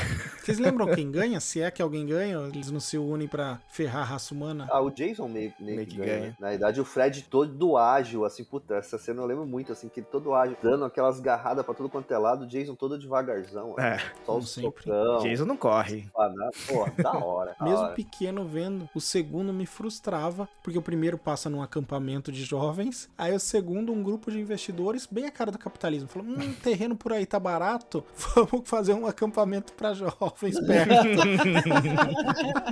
Vocês lembram quem ganha? Se é que alguém ganha, eles não se unem pra ferrar a raça humana. Ah, o Jason meio, meio, Meio que que ganha. ganha. Na verdade, o Fred todo ágil, assim, puta, essa cena eu lembro muito, assim, que ele todo ágil, dando aquelas garradas pra tudo quanto é lado, o Jason todo devagarzão, É, só como o sempre. socão, Jason não corre. Pô, da hora. da Mesmo hora. pequeno vendo, o segundo me frustrava, porque o primeiro passa num acampamento de jovens, aí o segundo, um grupo de investidores, bem a cara do capitalismo, falou: hum, terreno por aí tá barato, vamos fazer um acampamento pra jovens perto.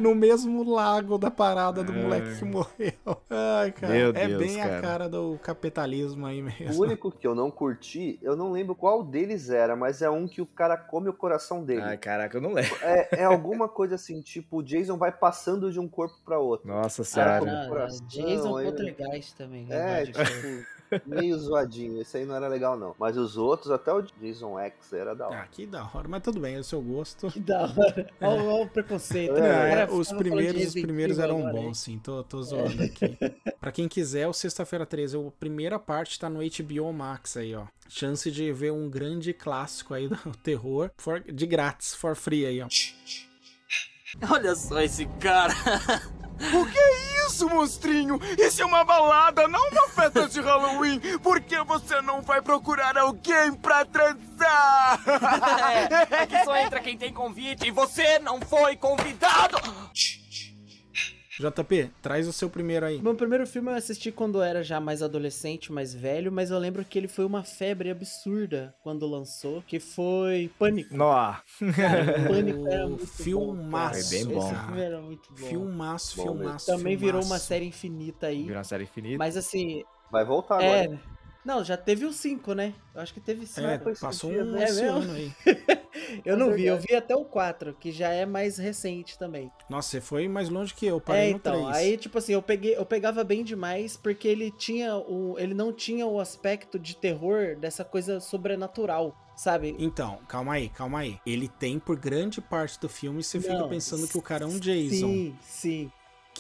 no mesmo lago da parada do moleque que morreu. Ai, cara, Meu é Deus, bem a cara. cara do capitalismo aí O mesmo. único que eu não curti, eu não lembro qual deles era, mas é um que o cara come o coração dele. Ai, caraca, eu não lembro. É, é alguma coisa assim, tipo, o Jason vai passando de um corpo pra outro. Nossa Ah, senhora. Coração, Jason aí- Poltergeist também. É, verdade. tipo, meio zoadinho. Esse aí não era legal, não. Mas os outros, até o Jason X era da hora. Ah, que da hora, mas tudo bem, é o seu gosto. Que da hora. Olha, olha o preconceito. É, é, cara os primeiros, os primeiros eram agora, bons, sim. Tô, tô zoando aqui. pra quem quiser, o Sexta-feira 13, a primeira parte tá no HBO Max aí, ó. Chance de ver um grande clássico aí do terror for- de grátis, for free aí, ó. Olha só esse cara. Isso, monstrinho! Isso é uma balada, não uma festa de Halloween! Por que você não vai procurar alguém pra transar? É, é que só entra quem tem convite e você não foi convidado. JP, traz o seu primeiro aí. Meu primeiro filme eu assisti quando eu era já mais adolescente, mais velho, mas eu lembro que ele foi uma febre absurda quando lançou, que foi Pânico. Nó. Cara, Pânico era muito Filmaço. bom. Foi bem bom. Esse filme era muito bom. Filmaço, Bom filmaço. Também virou uma filmaço. série infinita aí. Virou uma série infinita. Mas assim, Vai voltar é. agora. Não, já teve o 5, né? Eu acho que teve 5. É, passou um esse É mesmo? ano aí. eu não É vi, eu vi até o 4, que já é mais recente também. Nossa, você foi mais longe que eu, parei é, no então, 3. aí tipo assim, eu peguei, eu pegava bem demais porque ele tinha o ele não tinha o aspecto de terror dessa coisa sobrenatural, sabe? Então, calma aí, calma aí. Ele tem por grande parte do filme, você fica Não, pensando que o cara é um Jason. Sim, sim.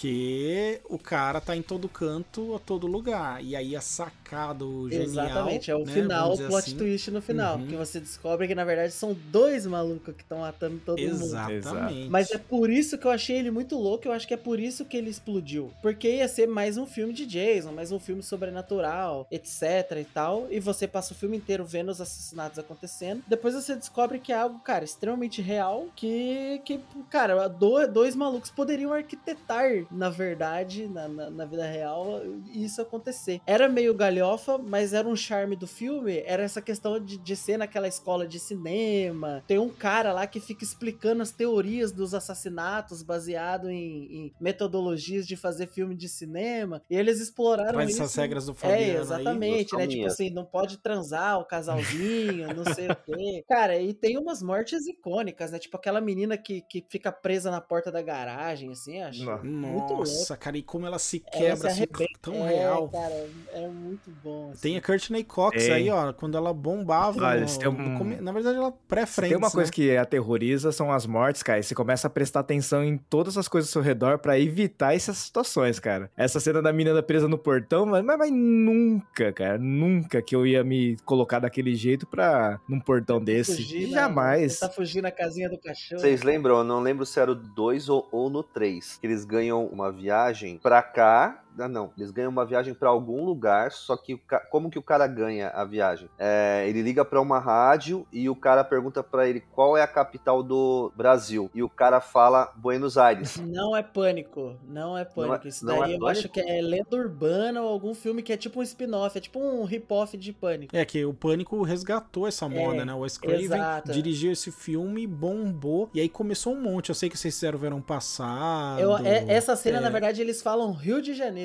Que o cara tá em todo canto, a todo lugar. E aí a sacada, o genial. Exatamente, é o né, final, o plot assim. twist no final, Uhum. que você descobre que na verdade são dois malucos que estão matando todo mundo. Exatamente. Mas é por isso que eu achei ele muito louco, eu acho que é por isso que ele explodiu. Porque ia ser mais um filme de Jason, mais um filme sobrenatural, etc e tal. E você passa o filme inteiro vendo os assassinatos acontecendo. Depois você descobre que é algo, cara, extremamente real. Que, que cara, do- dois malucos poderiam arquitetar, na verdade, na, na, na vida real, isso acontecer. Era meio galhofa, mas era um charme do filme. Era essa questão de, de ser naquela escola de cinema. Tem um cara lá que fica explicando as teorias dos assassinatos baseado em, em metodologias de fazer filme de cinema. E eles exploraram Traz isso. essas regras do Fabiano É, aí, exatamente, né? Tipo assim, não pode transar o casalzinho, não sei o quê. Cara, e tem umas mortes icônicas, né? Tipo aquela menina que, que fica presa na porta da garagem, assim, acho. Nossa. Muito louco. Nossa, cara, e como ela se Ela quebra se assim, tão É, real. Cara, é muito bom. Tem a assim. Courtney Cox Tem. aí, ó, quando ela bombava. Olha, no- um- no Na verdade, ela Se pré-frente. tem uma coisa né? que aterroriza são as mortes, cara. E você começa a prestar atenção em todas as coisas ao seu redor pra evitar essas situações, cara. Essa cena da menina presa no portão, mas, mas, mas nunca, cara, nunca que eu ia me colocar daquele jeito pra num portão desse. Fugir na- Jamais. Tá fugindo na casinha do cachorro. Vocês lembram? Eu não lembro se era o 2 ou, ou no 3. Que eles ganham uma viagem pra cá Ah, não. Eles ganham uma viagem pra algum lugar, só que o ca- como que o cara ganha a viagem? É, ele liga pra uma rádio e o cara pergunta pra ele qual é a capital do Brasil. E o cara fala Buenos Aires. Não é pânico, não é pânico. Isso não daí é eu Pânico? acho que é lenda urbana ou algum filme que é tipo um spin-off, é tipo um rip-off de pânico. É que o Pânico resgatou essa moda, É, né? O Wes Craven exato. dirigiu esse filme, bombou, e aí começou um monte. Eu sei que vocês fizeram verão passado. Eu- é- essa cena, é. na verdade, eles falam Rio de Janeiro.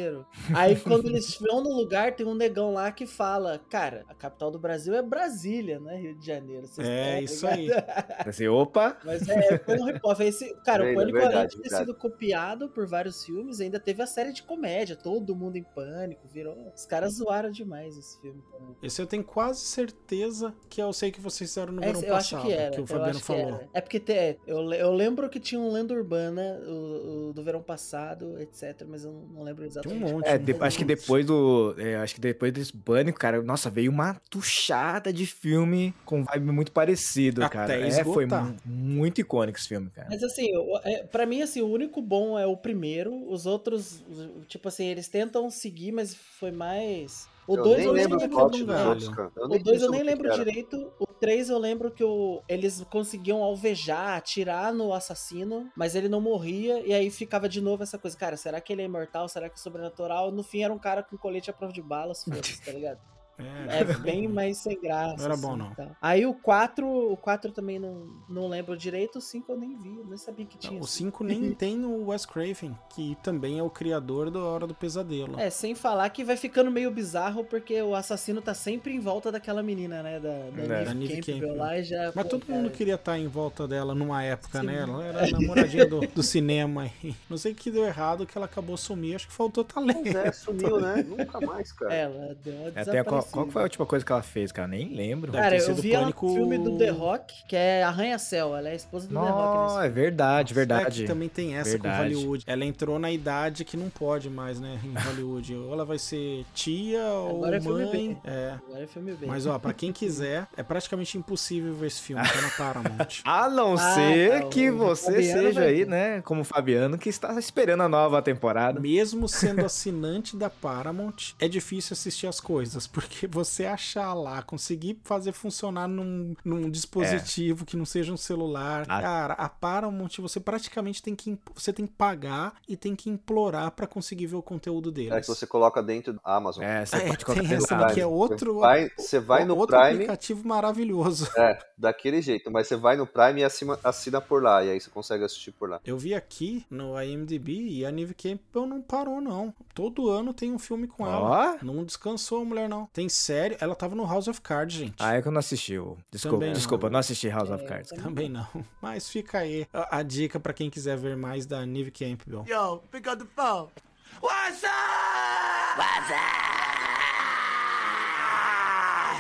Aí, quando eles vão no lugar, tem um negão lá que fala: Cara, a capital do Brasil é Brasília, não é Rio de Janeiro. Vocês É, estão isso ligados?" Assim, opa, Mas é, foi um rip-off. Esse, cara, o Verdade, Pânico, além verdade, de ter sido copiado por vários filmes, ainda teve a série de comédia. Todo mundo em pânico, virou. Os caras zoaram demais esse filme. Esse eu tenho quase certeza que eu sei que vocês fizeram no É, verão eu acho passado, que era. o eu Fabiano acho que falou. era. É porque te- eu, le- eu lembro que tinha um Lenda Urbana o, o do verão passado, etc. Mas eu não lembro exatamente. Monte, qual É, um de- acho que depois do. é, acho que depois desse pânico, cara, nossa, veio uma tuchada de filme com vibe muito parecido, Até cara. É, foi esgotar. mu- muito icônico esse filme, cara. Mas assim, é, pra mim, assim, o único bom é o primeiro. Os outros, tipo assim, eles tentam seguir, mas foi mais. O eu 2 nem eu nem lembro o lembro. plot do dos galho. outros, cara. Eu O nem 2 eu nem lembro direito. O 3 eu lembro que o, eles conseguiam alvejar, atirar no assassino, mas ele não morria. E aí ficava de novo essa coisa, cara, será que ele é imortal? Será que é sobrenatural? No fim era um cara com colete à prova de balas, foda-se, tá ligado? É, É bem mais sem graça. Não era assim, bom, não. Aí o 4, o 4 também não, não lembro direito. O 5 eu nem vi, eu nem sabia que tinha. Não, o esse 5 nem tem o Wes Craven, que também é o criador da Hora do Pesadelo. É, sem falar que vai ficando meio bizarro porque o assassino tá sempre em volta daquela menina, né? Da, da É. Da Neve Campbell Campbell. lá e já. Mas pô, todo cara, mundo queria estar em volta dela numa época, Sim. né? Ela era a namoradinha do, do cinema aí. Não sei o que deu errado, que ela acabou sumindo. Acho que faltou talento. Pois é, sumiu, né? Nunca mais, cara. Ela deu uma Até qual foi a última coisa que ela fez, cara? Nem lembro. Deve Cara, eu vi Pânico- no filme do The Rock, que é Arranha-Céu. Ela é a esposa do The Rock. Não, nesse é verdade, É verdade. que também tem essa Verdade. com Hollywood. Ela entrou na idade que não pode mais, né? Em Hollywood. Ou ela vai ser tia Agora é ou filme mãe. B. É. Agora é filme bem. Mas ó, pra quem quiser, é praticamente impossível ver esse filme, tá na Paramount. A não Ah, ser tá, que você Fabiano seja aí, ver. né? Como o Fabiano, que está esperando a nova temporada. Mesmo sendo assinante da Paramount, é difícil assistir as coisas, porque você achar lá, conseguir fazer funcionar num, num dispositivo que não seja um celular. Ah. Cara, a Paramount você praticamente tem que você tem que pagar e tem que implorar pra conseguir ver o conteúdo deles. É que você coloca dentro do Amazon. É, você É, pode tem colocar essa que é outro Vai, você vai no outro Prime, aplicativo maravilhoso. é, daquele jeito, mas você vai no Prime e assina, assina por lá, e aí você consegue assistir por lá. Eu vi aqui no IMDb e a Neve Campbell não parou, não. Todo ano tem um filme com ela. Não descansou a mulher, não. Tem série. Ela tava no House of Cards, gente. ah, é que eu não assisti. o- Desculpa, Também não. desculpa, eu não assisti House É, of Cards. cara. Também não. Mas fica aí a, a dica pra quem quiser ver mais da Neve Campbell. Yo, pick up the phone. What's up?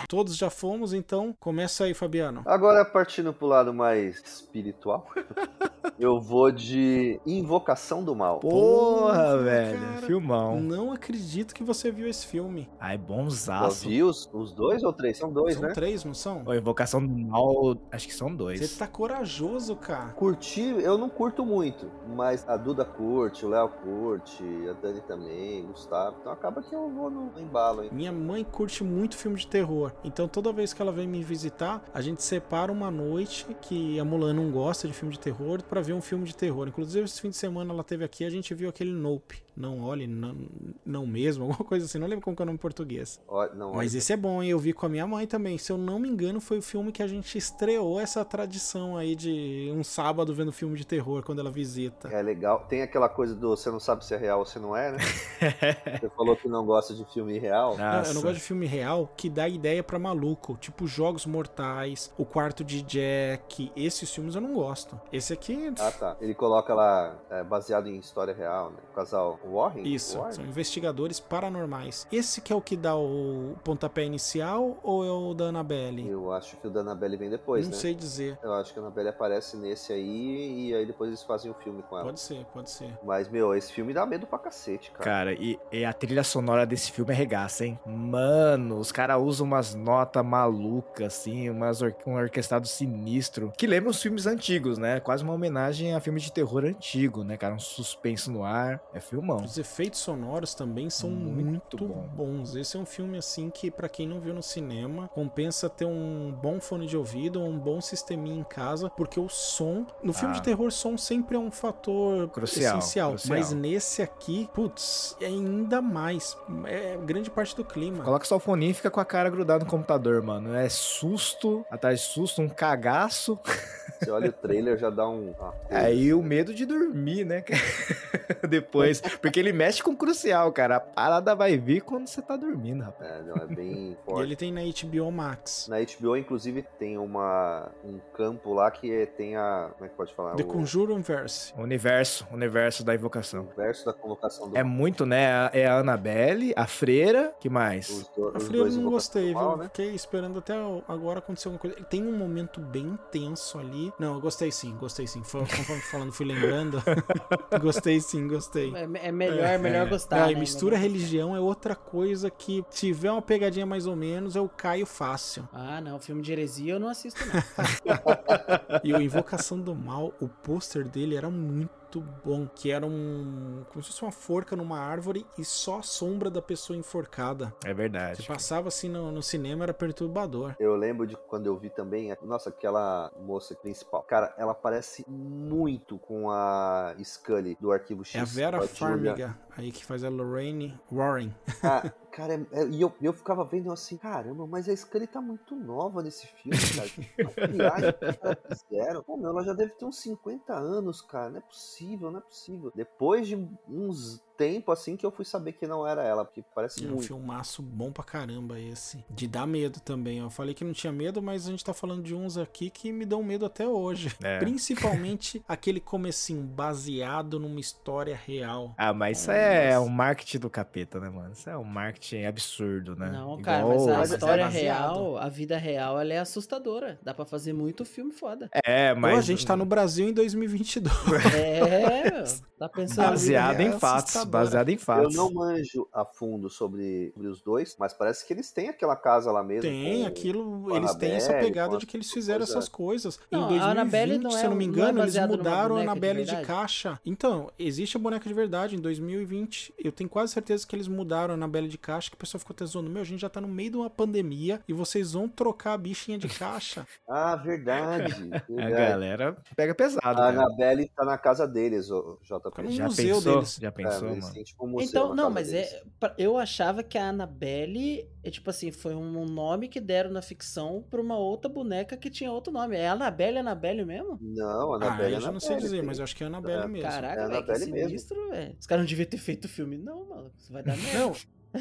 Todos já fomos, então começa aí, Fabiano. Agora, partindo pro lado mais espiritual, eu vou de Invocação do Mal. Porra, velho. cara. Filmão. Não acredito que você viu esse filme. Ai, bonzaço. viu os, os dois ou três? São dois, são né? três, não são? Ô, Invocação do Mal, acho que são dois. Você tá corajoso, cara. Curti, eu não curto muito, mas a Duda curte, o Léo curte, a Dani também, o Gustavo. Então acaba que eu vou no, no embalo, hein? Minha mãe curte muito filme de terror. Então toda vez que ela vem me visitar, a gente separa uma noite que a Mulan não gosta de filme de terror pra ver um filme de terror. Inclusive esse fim de semana ela teve aqui, a gente viu aquele Nope. Não olhe, não, não mesmo, alguma coisa assim. Não lembro como que é o nome em português. Não, Mas olha, esse é bom, hein? Eu vi com a minha mãe também. Se eu não me engano, foi o filme que a gente estreou essa tradição aí de um sábado vendo filme de terror quando ela visita. é legal. Tem aquela coisa do você não sabe se é real ou se não é, né? você falou que não gosta de filme real. Não, eu não gosto de filme real que dá ideia pra maluco. Tipo Jogos Mortais, O Quarto de Jack. Esses filmes eu não gosto. Esse aqui. Ah, tá. Ele coloca lá, é, baseado em história real, né? O casal Warren? Isso, Warren? são investigadores paranormais. Esse que é o que dá o pontapé inicial ou é o da Annabelle? Eu acho que o da Annabelle vem depois, não né? sei dizer. Eu acho que a Annabelle aparece nesse aí e aí depois eles fazem o filme com ela. Pode ser, pode ser. Mas, meu, esse filme dá medo pra cacete, cara. Cara, e, e a trilha sonora desse filme é regaça, hein? Mano, os caras usam umas notas malucas, assim, umas or um orquestrado sinistro, que lembra os filmes antigos, né? Quase uma homenagem a filme de terror antigo, né, cara? Um suspense no ar. É filmão. Bom. Os efeitos sonoros também são muito, Muito bom. bons. Esse é um filme assim que pra quem não viu no cinema, compensa ter um bom fone de ouvido, um bom sisteminha em casa, porque o som, no filme Ah. de terror, som sempre é um fator Crucial, essencial, crucial. mas nesse aqui, putz, é ainda mais, é grande parte do clima. Coloca só o fone e fica com a cara grudada no computador, mano. É susto, atrás de susto, um cagaço. Você olha o trailer, já dá um. ah, Aí o medo de dormir, né? Depois. Porque ele mexe com o crucial, cara. A parada vai vir quando você tá dormindo, rapaz. É, não, é bem E forte. ele tem na HBO Max. Na HBO, inclusive, tem uma, um campo lá que é- tem a. Como é que pode falar? The o Conjuring Verse. O universo, o universo da invocação. verso da convocação do É muito, né? É a Annabelle, a freira, que mais? os, do, A Freira eu não gostei, mal, viu? né? Fiquei esperando até agora acontecer alguma coisa. Tem um momento bem tenso ali. Não, eu gostei sim, gostei sim. Foi, conforme falando, fui lembrando. gostei sim, gostei. É, é melhor, melhor gostar. Ah, né? e mistura religião é outra coisa que, se tiver uma pegadinha mais ou menos, eu caio fácil. Ah, não, filme de heresia eu não assisto, não. E o Invocação do Mal, o pôster dele era muito bom. Que era um. como se fosse uma forca numa árvore e só a sombra da pessoa enforcada. É verdade. Se passava assim no, no cinema, era perturbador. Eu lembro de quando eu vi também, nossa, aquela moça principal. Cara, ela parece muito com a Scully do Arquivo X. É a Vera. Farmiga, aí que faz a Lorraine Warren. Ah, cara, é- é- e eu, eu ficava vendo assim, caramba, mas a Scully tá muito nova nesse filme, cara. Que maquiagem que caras fizeram. Pô, meu, ela já deve ter uns 50 anos, cara. Não é possível, não é possível. Depois de uns tempo assim que eu fui saber que não era ela, porque parece É um muito. filmaço bom pra caramba esse. De dar medo também. Eu falei que não tinha medo, mas a gente tá falando de uns aqui que me dão medo até hoje. É. Principalmente aquele comecinho baseado numa história real. Ah, mas isso é um marketing do capeta, né, mano? Isso é um marketing absurdo, né? Não, cara, mas Igual- a mas é história baseado. real, a vida real, ela é assustadora. Dá pra fazer muito filme foda. É, Ou mas. a gente tá no Brasil em 2022. É, tá pensando. Baseado em É fatos. Baseado em Eu fatos. não manjo a fundo sobre, sobre os dois, mas parece que eles têm aquela casa lá mesmo. Tem com- aquilo, com a eles têm essa pegada de que eles fizeram coisa- essas coisas. Não, em a 2020, Annabelle não se é eu não me um- não é engano, eles mudaram a boneca de de, caixa. Então, existe a boneca de verdade em 2020. Eu tenho quase certeza que eles mudaram a Annabelle de caixa, que o pessoal ficou até zoando. Meu, a gente já tá no meio de uma pandemia e vocês vão trocar a bichinha de caixa. Ah, verdade. A verdade. galera pega pesado, A cara. Annabelle tá na casa deles, o JP. No Já museu pensou? deles. Já É, pensou, eles mano? têm, tipo, um Então, não, mas deles. é. Eu achava que a Annabelle, é tipo assim, foi um nome que deram na ficção pra uma outra boneca que tinha outro nome. É Annabelle, Annabelle mesmo? Não, a Ah, Annabelle eu é já não sei dizer, mas eu acho que é a Annabelle É, mesmo. Caraca, É velho, que sinistro, velho. Os caras não deviam ter feito o filme, não, mano. Isso vai dar merda. Não,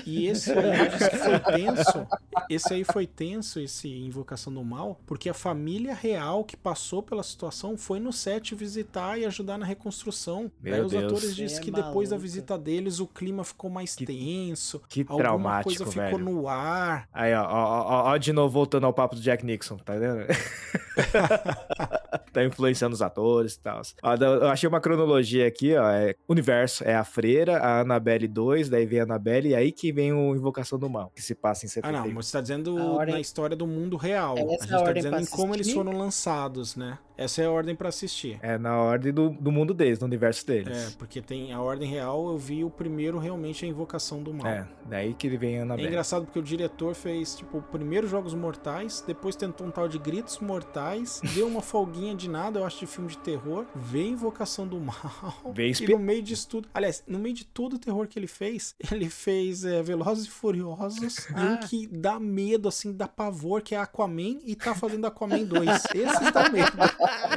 e esse aí foi tenso. Esse aí foi tenso, esse Invocação do Mal, porque a família real que passou pela situação foi no set visitar e ajudar na reconstrução. Meu Aí os Deus. atores disseram é que depois da visita deles o clima ficou mais Que- tenso. Que Alguma traumático, coisa ficou velho. no ar. Aí, ó, ó, ó, ó, de novo voltando ao papo do Jack Nixon, tá vendo? tá influenciando os atores e tal. Ó, Eu achei uma cronologia aqui, ó. É Universo é a Freira, a Annabelle 2, daí vem a Annabelle, e aí que vem o Invocação do Mal, que se passa em Ah, 71. não, mas você tá dizendo ordem- na história do mundo real. É a gente tá dizendo em como eles foram lançados, né? Essa é a ordem pra assistir. É na ordem do, do mundo deles, do universo deles. É, porque tem a ordem real, eu vi o primeiro realmente a Invocação do Mal. É, daí que ele vem a É Annabelle. engraçado porque o diretor fez, tipo, primeiro Jogos Mortais, depois tentou um tal de Gritos Mortais, deu uma folguinha de nada, eu acho, de filme de terror, veio Invocação do Mal. Veio e no meio disso tudo. Aliás, no meio de todo o terror que ele fez, ele fez é, Velozes e Furiosos, e um Ah. que dá medo, assim, dá pavor, que é Aquaman, e tá fazendo Aquaman 2. Esse dá medo.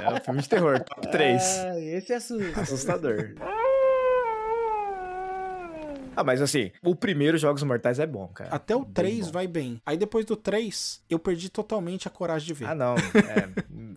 É um filme de terror, top 3. Ah, esse é assusta. Assustador. Ah, mas assim, o primeiro Jogos Mortais é bom, cara. Até o Bem 3 bom. vai bem. Aí depois do 3, eu perdi totalmente a coragem de ver. Ah, não. É,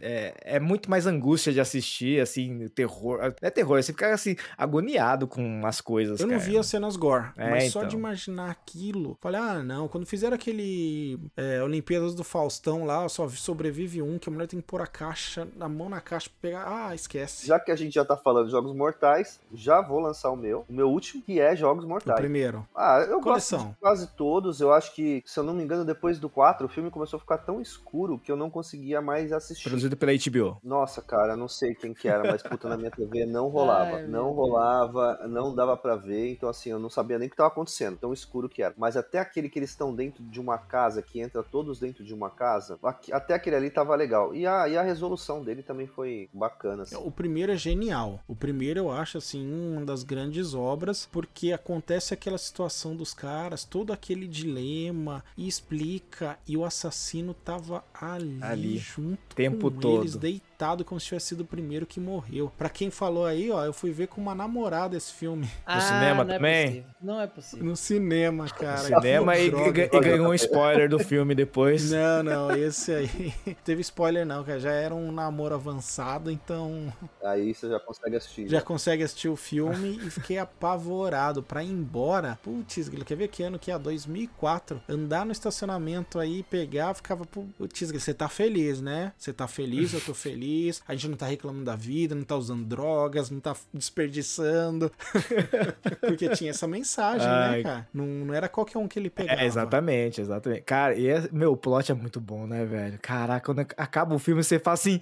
é, é muito mais angústia de assistir, assim, terror. Não é terror, você fica assim, agoniado com as coisas. Eu não cara. vi as cenas gore, É, mas só então. de imaginar aquilo. Falei, ah, não, quando fizeram aquele é, Olimpíadas do Faustão lá, só sobrevive um, que a mulher tem que pôr a caixa, a mão na caixa pra pegar. Ah, esquece. Já que a gente já tá falando de Jogos Mortais, já vou lançar o meu. O meu último, que é Jogos Mortais. Tá. primeiro. Ah, eu Coleção. gosto de quase todos. Eu acho que, se eu não me engano, depois do 4, o filme começou a ficar tão escuro que eu não conseguia mais assistir. Produzido pela HBO. Nossa, cara, eu não sei quem que era, mas puta, na minha TV não rolava. Ai, não rolava, não dava pra ver. Então, assim, eu não sabia nem o que tava acontecendo, tão escuro que era. Mas até aquele que eles estão dentro de uma casa, que entra todos dentro de uma casa, até aquele ali tava legal. E a, e a resolução dele também foi bacana. Assim. O primeiro é genial. O primeiro eu acho assim uma das grandes obras, porque acontece aquela situação dos caras, todo aquele dilema e explica e o assassino tava ali, Ali, junto tempo com todo. eles, deitado como se tivesse sido o primeiro que morreu. Pra quem falou aí, ó, eu fui ver com uma namorada esse filme cinema não é também? possível. Não é possível. no cinema, cara. Cinema e, e- e ganhou um spoiler do filme depois. Não, não, esse aí teve spoiler não, cara. Já era um namoro avançado, então Aí você já consegue assistir. já consegue assistir o filme e fiquei apavorado pra ir embora. Putz, quer ver que ano que é? 2004. Andar no estacionamento aí, pegar, ficava, putz, você tá feliz, né? Você tá feliz, eu tô feliz. A gente não tá reclamando da vida, não tá usando drogas, não tá desperdiçando. Porque tinha essa mensagem, né, Ai. cara? Não, não era qualquer um que ele pegava. É, exatamente, exatamente. Cara, e é, meu, o plot é muito bom, né, velho? Caraca, quando acaba o filme, você fala assim: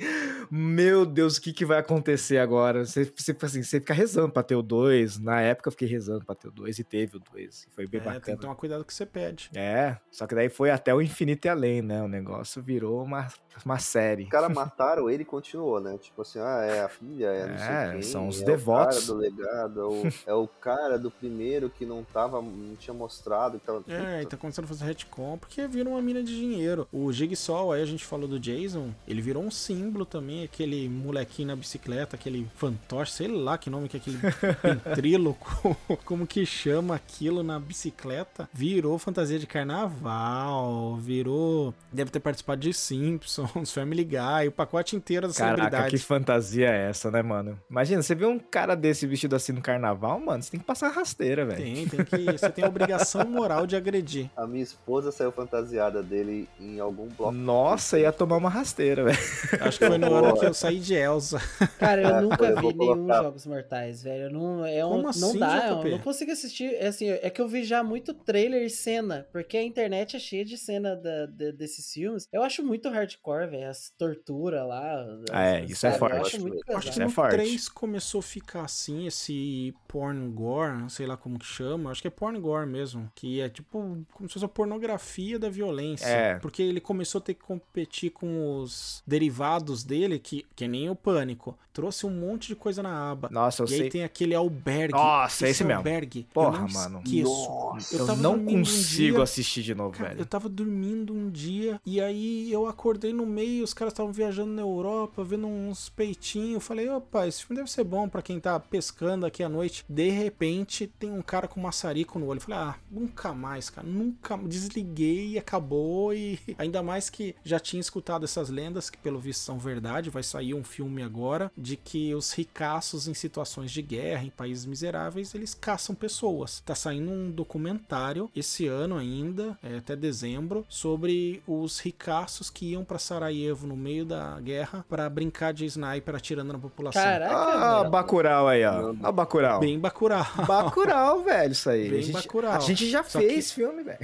Meu Deus, o que, que vai acontecer agora? Você, você, assim, você fica rezando pra ter o 2. Na época eu fiquei rezando pra ter o 2 e teve o 2. Foi bem É, tem bacana. que tomar cuidado com o que você pede. É, só que daí foi até o infinito e além, né? O negócio virou uma, uma série. Os caras mataram ele e continuou, né? Tipo assim, ah, é a filha, é não sei É, quem. são os é devotos. O cara do legado, é o, é o cara do primeiro que não tava, não tinha mostrado. Que tava, É, e tá começando a fazer retcon porque vira uma mina de dinheiro. O Jigsaw, aí a gente falou do Jason, ele virou um símbolo também, aquele molequinho na bicicleta, aquele fantoche, sei lá que nome que é aquele ventríloco, como que chama aquilo na bicicleta, virou fantasia de carnaval, virou, deve ter participado de Simpsons, Family Guy, o pacote inteiro da Caraca, que celebridade. fantasia é essa, né, mano? Imagina, você vê um cara desse vestido assim no carnaval, mano, você tem que passar rasteira, velho. Tem, tem que, você tem a obrigação moral de agredir. A minha esposa saiu fantasiada dele em algum bloco. Nossa, ia tomar uma rasteira, velho. Acho que foi no ano que eu saí de Elsa. Cara, eu É, nunca eu vi nenhum colocar. Jogos Mortais, velho. Eu Não, é um, Como não assim, dá, eu JP? não consigo assistir. É, assim, é que eu vi já muito trailer e cena, porque a internet é cheia de cena da- da- desses filmes. Eu acho muito hardcore, velho. As torturas lá. Ah, é, as- isso é forte. Eu acho muito Eu acho que é no forte. 3 começou a ficar assim, esse porn gore, sei lá como que chama, acho que é porn gore mesmo, que é tipo como se fosse a pornografia da violência. É. Porque ele começou a ter que competir com os derivados dele, que, que nem o Pânico. Trouxe um monte de coisa na aba. Nossa, eu e aí sei. tem aquele albergue. Nossa, esse mesmo. albergue. Porra, eu não mano. Nossa, Eu, tava não um consigo dia- assistir de novo, Cara, velho. eu tava dormindo um dia e aí eu acordei no meio, os caras estavam viajando na Europa, vendo uns peitinhos. Falei, opa, esse filme deve ser bom pra quem tá pescando aqui à noite. De repente, tem um cara com maçarico no olho. Falei, ah, nunca mais, cara, nunca. Desliguei acabou. E ainda mais que já tinha escutado essas lendas, que pelo visto são verdade. Vai sair um filme agora de que os ricaços em situações de guerra, em países miseráveis, eles caçam pessoas. Tá saindo um documentário esse ano ainda, é, até dezembro, sobre os ricaços que iam pra Sarajevo no meio da guerra pra brincar de sniper atirando na população. Caraca, Ah, velho. Bacurau aí, ó. Ó, Bacurau. Bem Bacurau. Bacurau, velho, isso aí. Bem a, gente, Bacurau. a gente já Só fez filme, velho.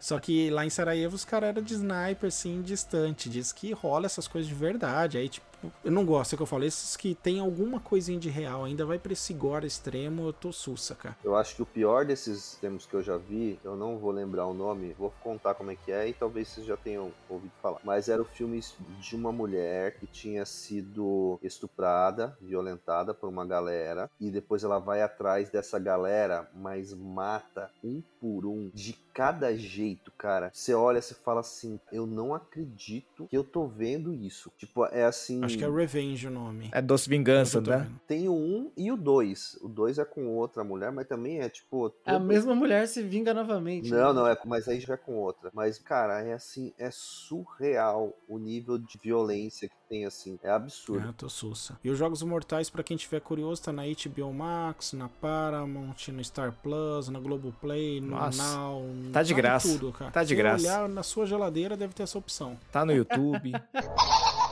Só que lá em Sarajevo os caras eram de sniper, assim, distante. Diz que rola essas coisas de verdade. Aí, tipo, eu não gosto, é que eu falo. Esses que tem alguma coisinha de real, ainda vai pra esse gore extremo, eu tô sussa, cara. Eu acho que o pior desses termos que eu já vi, eu não vou lembrar o nome, vou contar como é que é e talvez vocês já tenham ouvido falar. Mas era o filme de uma mulher que tinha sido estuprada, violentada por uma galera e depois ela vai atrás dessa galera, mas mata um por um de cada jeito, cara. Você olha, você fala assim, eu não acredito que eu tô vendo isso. Tipo, é assim, Acho que é Revenge o nome. É Doce Vingança, tô né? vendo. tem o 1 e o 2. O 2 é com outra mulher, mas também é tipo. A todo- mesma mulher se vinga novamente. Não, né? não, é, mas aí já é com outra. Mas, cara, é assim, é surreal o nível de violência que tem, assim. É absurdo. É, eu tô sussa. E os Jogos Mortais, pra quem tiver curioso, tá na HBO Max, na Paramount, no Star Plus, na Globoplay, no Nossa. Now. Tá de em graça. Tudo, cara. Tá de Se graça. olhar na sua geladeira, deve ter essa opção. Tá no YouTube.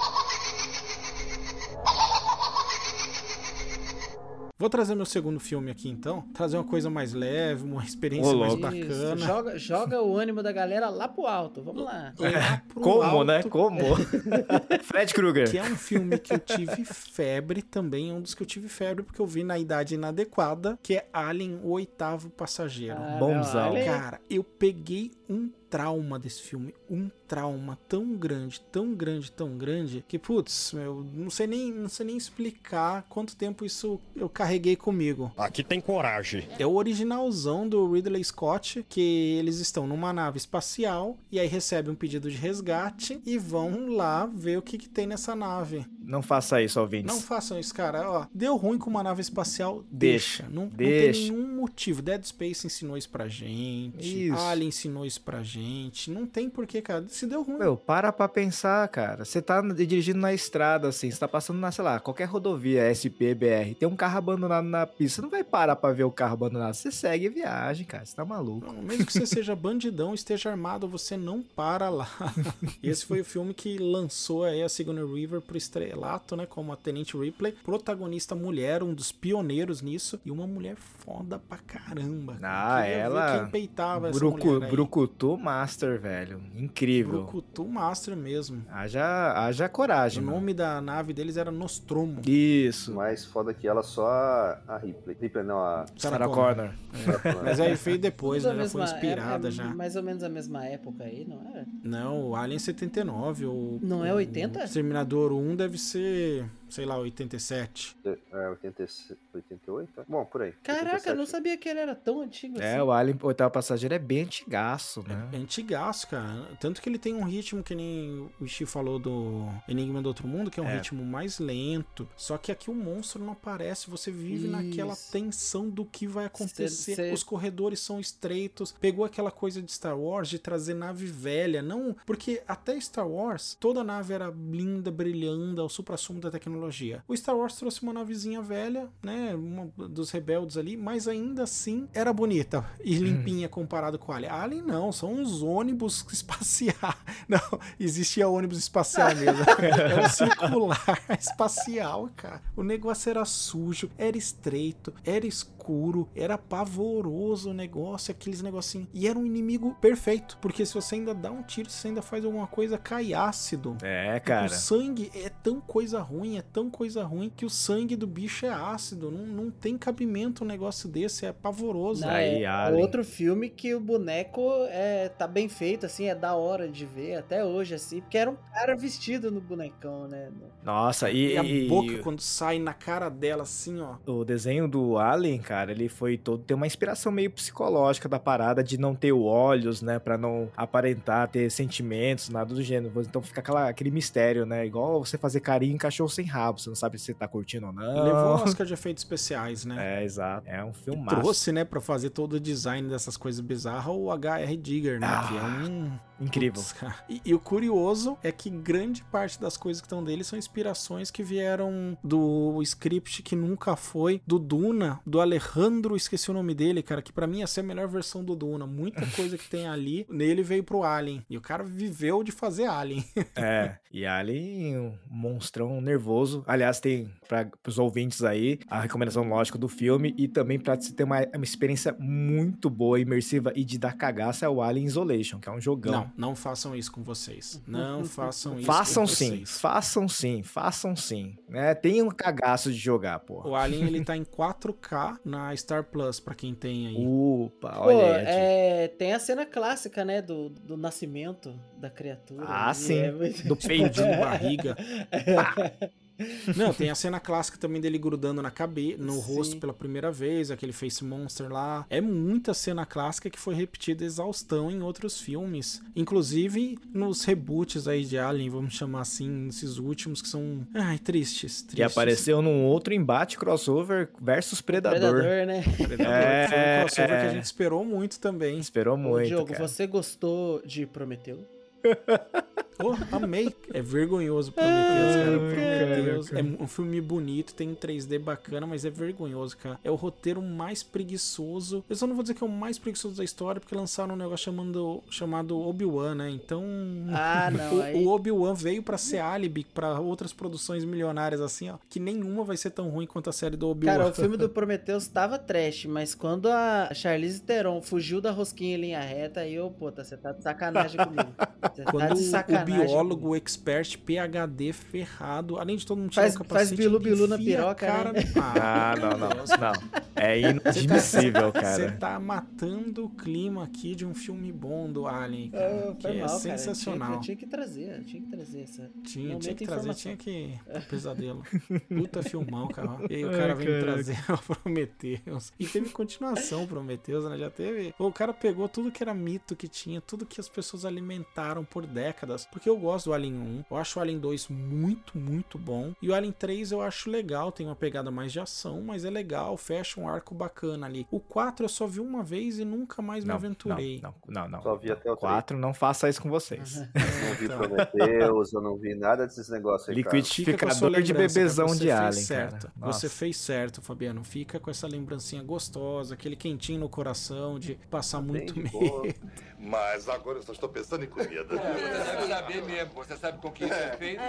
Vou trazer meu segundo filme aqui então. Trazer uma coisa mais leve, uma experiência Ô, mais bacana. joga, joga o ânimo da galera lá pro alto. Vamos lá. Lá pro Como, alto, né? Como? Fred Krueger. Que é um filme que eu tive febre também, é um dos que eu tive febre porque eu vi na idade inadequada, que é Alien, o oitavo passageiro. Ah, Bonzão. Cara, eu peguei um trauma desse filme, um trauma tão grande, tão grande, tão grande, que putz, meu, não sei nem, não sei nem explicar quanto tempo isso eu carreguei comigo. Aqui tem coragem. É o originalzão do Ridley Scott, que eles estão numa nave espacial e aí recebem um pedido de resgate e vão lá ver o que, que tem nessa nave. Não faça isso, ouvintes. Não façam isso, cara. Ó, deu ruim com uma nave espacial, Deixa, deixa. Não, não deixa. tem nenhum motivo. Dead Space ensinou isso pra gente. Isso. Alien ensinou isso pra gente. Não tem porquê, cara. Se deu ruim. Meu, para pra pensar, cara. Você tá dirigindo na estrada, assim, você tá passando na, sei lá, qualquer rodovia, SP, BR, tem um carro abandonado na pista, você não vai parar pra ver o carro abandonado. Você segue a viagem, cara. Você tá maluco. Não, mesmo que você seja bandidão, esteja armado, você não para lá. Esse foi o filme que lançou aí a Sigourney Weaver pro estrelato, né? Como a Tenente Ripley. Protagonista mulher, um dos pioneiros nisso. E uma mulher foda pra caramba. cara. Ah, ela- Quem peitava essa Brucu, mulher aí. Brucutu Master, velho. Incrível. Brucutu Master mesmo. Haja, haja coragem, O mano. nome da nave deles era Nostromo. Isso. Mais foda que ela, só a, Ripley. Ripley não, a... Sarah Connor. Mas aí veio depois, né? Ela foi mesma- inspirada é- é já. Mais ou menos a mesma época aí, não era? Não, o Alien 79. O, Não é 80? O Exterminador 1 deve ser, sei lá, 87. É, 80, 88? Bom, por aí. Caraca, 87. eu não sabia que ele era tão antigo assim. É, o Alien Oitavo Passageiro é bem antigaço, né? É antigaço, cara. Tanto que ele tem um ritmo que nem o Xi falou do Enigma do Outro Mundo, que é um É. ritmo mais lento. Só que aqui o monstro não aparece, você vive naquela Isso. tensão do que vai acontecer. cê- Os corredores são estreitos. Pegou aquela coisa de Star Wars de trazer nave velha, não, porque até Star Wars toda nave era linda, brilhando, ao supra-sumo da tecnologia. O Star Wars trouxe uma navezinha velha, né, uma dos rebeldes ali, mas ainda assim era bonita e limpinha comparado com a Alien. A Alien não, são uns ônibus espaciais. Não, existia ônibus espacial mesmo. É um circular espacial, cara. O negócio era sujo, era estreito, era escuro, era pavoroso o negócio, aqueles negocinhos. E era um inimigo perfeito, porque se você ainda dá um tiro, se você ainda faz alguma coisa, cai ácido. É, O cara. sangue é tão coisa ruim, é tão coisa ruim que o sangue do bicho é ácido. Não, não tem cabimento um negócio desse, é pavoroso. Não, Aí, é outro filme que o boneco é, tá bem feito, assim, é da hora de ver até hoje, assim, porque era um cara vestido no bonecão, né? Nossa, e, E a e- boca, quando sai na cara dela, assim, ó. o desenho do Alien, cara, ele foi todo. Tem uma inspiração meio psicológica da parada de não ter olhos, né? Pra não aparentar ter sentimentos, nada do gênero. Então fica aquela, aquele mistério, né? Igual você fazer carinho em cachorro sem rabo. Você não sabe se você tá curtindo ou não. Levou o Oscar de efeitos especiais, né? É, exato. É um filme Trouxe, né, pra fazer todo o design dessas coisas bizarras, o H.R. Digger, né? Ah, que é um. Incrível. E, e o curioso é que grande parte das coisas que estão dele são inspirações que vieram do script que nunca foi, do Duna, do Alejandro, esqueci o nome dele, cara, que pra mim essa é a melhor versão do Duna. Muita coisa que tem ali, nele veio pro Alien. E o cara viveu de fazer Alien. É, e Alien, um monstrão nervoso. Aliás, tem para os ouvintes aí a recomendação lógica do filme e também pra você ter uma, uma experiência muito boa, imersiva e de dar cagaça é o Alien Isolation, que é um jogão. Não, não façam isso com vocês. Não façam isso Façam com sim, vocês. façam sim, façam sim. É, tem um cagaço de jogar, pô. O Alien ele tá em 4K na Star Plus, pra quem tem aí. Upa, Pô, olha aí. É, tem a cena clássica, né, do, do nascimento da criatura. Ah, sim, é muito- do Explodindo barriga. Não, tem a cena clássica também dele grudando na cabeça, no Sim. rosto pela primeira vez, aquele face monster lá. É muita cena clássica que foi repetida exaustão em outros filmes, inclusive nos reboots aí de Alien, vamos chamar assim, esses últimos que são, ai, tristes, tristes. Que apareceu num outro embate crossover versus Predador. Predador, né? Predador, É. Foi um crossover que a gente esperou muito também. Esperou Ô, muito, Diogo, cara. você gostou de Prometeu? Oh, amei. É vergonhoso Prometheus, cara. Prometheus cara, é um filme bonito, tem um 3D bacana, mas é vergonhoso, cara. É o roteiro mais preguiçoso. Eu só não vou dizer que é o mais preguiçoso da história, porque lançaram um negócio chamando, chamado Obi-Wan, né? Então. Ah, não, o, aí- o Obi-Wan veio pra ser álibi pra outras produções milionárias, assim, ó. Que nenhuma vai ser tão ruim quanto a série do Obi-Wan. Cara, o filme do Prometheus tava trash, mas quando a Charlize Theron fugiu da rosquinha em linha reta, aí eu, puta, você tá de sacanagem comigo. Você tá de o sacanagem. Biólogo, expert, PHD ferrado, além de todo mundo tirar Faz- o faz capacete, bilu-bilu na piroca, cara né? Ah, não, não, não. É inadmissível, Você cara. tá matando o clima aqui de um filme bom do Alien, cara. Ah, que foi é mal, cara. Eu tinha, sensacional. eu tinha que trazer, eu tinha que trazer essa. Tinha, tinha que trazer, tinha que. Pesadelo. Puta filmão, cara. E aí o Ai, cara vem caraca. trazer o Prometheus. E teve continuação Prometheus, né? Já teve. O cara pegou tudo que era mito que tinha, tudo que as pessoas alimentaram por décadas. Porque eu gosto do Alien 1. Eu acho o Alien 2 muito, muito bom. E o Alien 3 eu acho legal. Tem uma pegada mais de ação, mas é legal. Fecha um arco bacana ali. O 4 eu só vi uma vez e nunca mais me Não, aventurei. Não, não, não. Só vi até o três. Quatro, não faça isso com vocês. Não vi Então. Prometheus, eu não vi nada desses negócios aí, Liquidificador de bebezão de fez Alien, certo. cara. Nossa. Você fez certo, Fabiano. Fica com essa lembrancinha gostosa, aquele quentinho no coração de passar muito de medo. Mas agora eu só estou pensando em comida. Você deve saber mesmo. Você sabe com que isso é feito?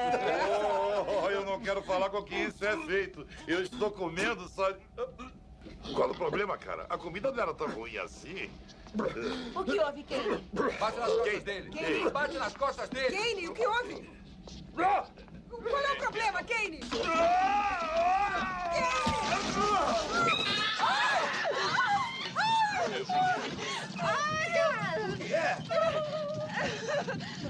Oh, eu não quero falar com que isso é feito. Eu estou comendo só. Qual o problema, cara? A comida não era tão ruim assim. O que houve, Kane? Bate nas costas dele. Kane? Bate nas costas dele. Kane, o que houve? Qual é o problema, Kane?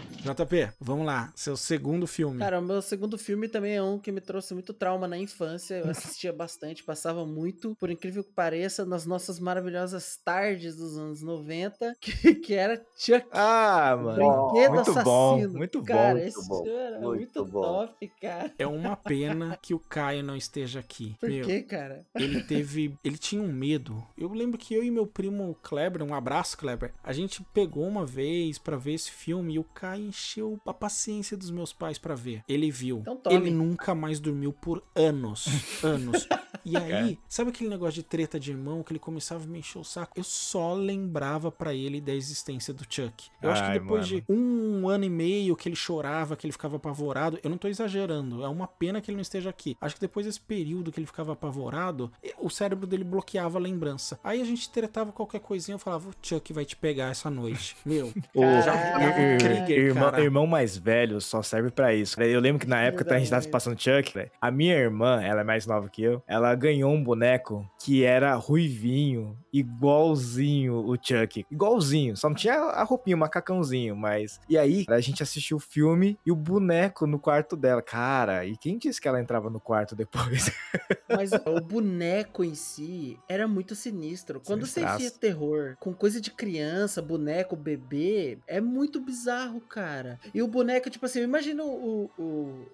JP, vamos lá. Seu segundo filme. Cara, o meu segundo filme também é um que me trouxe muito trauma na infância. Eu assistia bastante, passava muito, por incrível que pareça, nas nossas maravilhosas tardes dos anos 90, que, que era Chuck. Ah, mano. Brinquedo muito assassino. bom, muito cara, bom. esse muito bom, filme era muito, muito bom. top, cara. É uma pena que o Caio não esteja aqui. Por Meu, quê, cara? Ele teve. Ele tinha um medo. Eu lembro que eu e meu primo Kleber, um abraço, Kleber, a gente pegou uma vez pra ver esse filme e o Caio encheu a paciência dos meus pais pra ver. Ele viu. Então ele nunca mais dormiu por anos. Anos. E aí, sabe aquele negócio de treta de irmão que ele começava a me encher o saco? Eu só lembrava pra ele da existência do Chuck. Eu acho que Ai, depois mano. de um ano e meio que ele chorava, que ele ficava apavorado, eu não tô exagerando, é uma pena que ele não esteja aqui. Acho que depois desse período que ele ficava apavorado, o cérebro dele bloqueava a lembrança. Aí a gente tretava qualquer coisinha, eu falava, o Chuck vai te pegar essa noite. Meu, O já dava um ir- trigger, irmão, irmão mais velho só serve pra isso. Eu lembro que na época que a gente tava passando Chuck, a minha irmã, ela é mais nova que eu, ela ganhou um boneco que era ruivinho, igualzinho o Chuck. Igualzinho, só não tinha a roupinha, o macacãozinho, mas... E aí, a gente assistiu o filme e o boneco no quarto dela. Cara, e quem disse que ela entrava no quarto depois? Mas o boneco em si era muito sinistro. Quando você enfia terror com coisa de criança, boneco, bebê, é muito bizarro, cara. E o boneco, tipo assim, imagina o, o,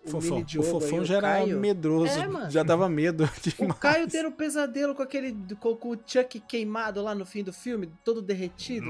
o Fofão. mini O Diogo fofão aí, o já era Caio. medroso, É, já dava medo O demais. Caio tendo um pesadelo com aquele. Com, com o Chuck queimado lá no fim do filme, todo derretido.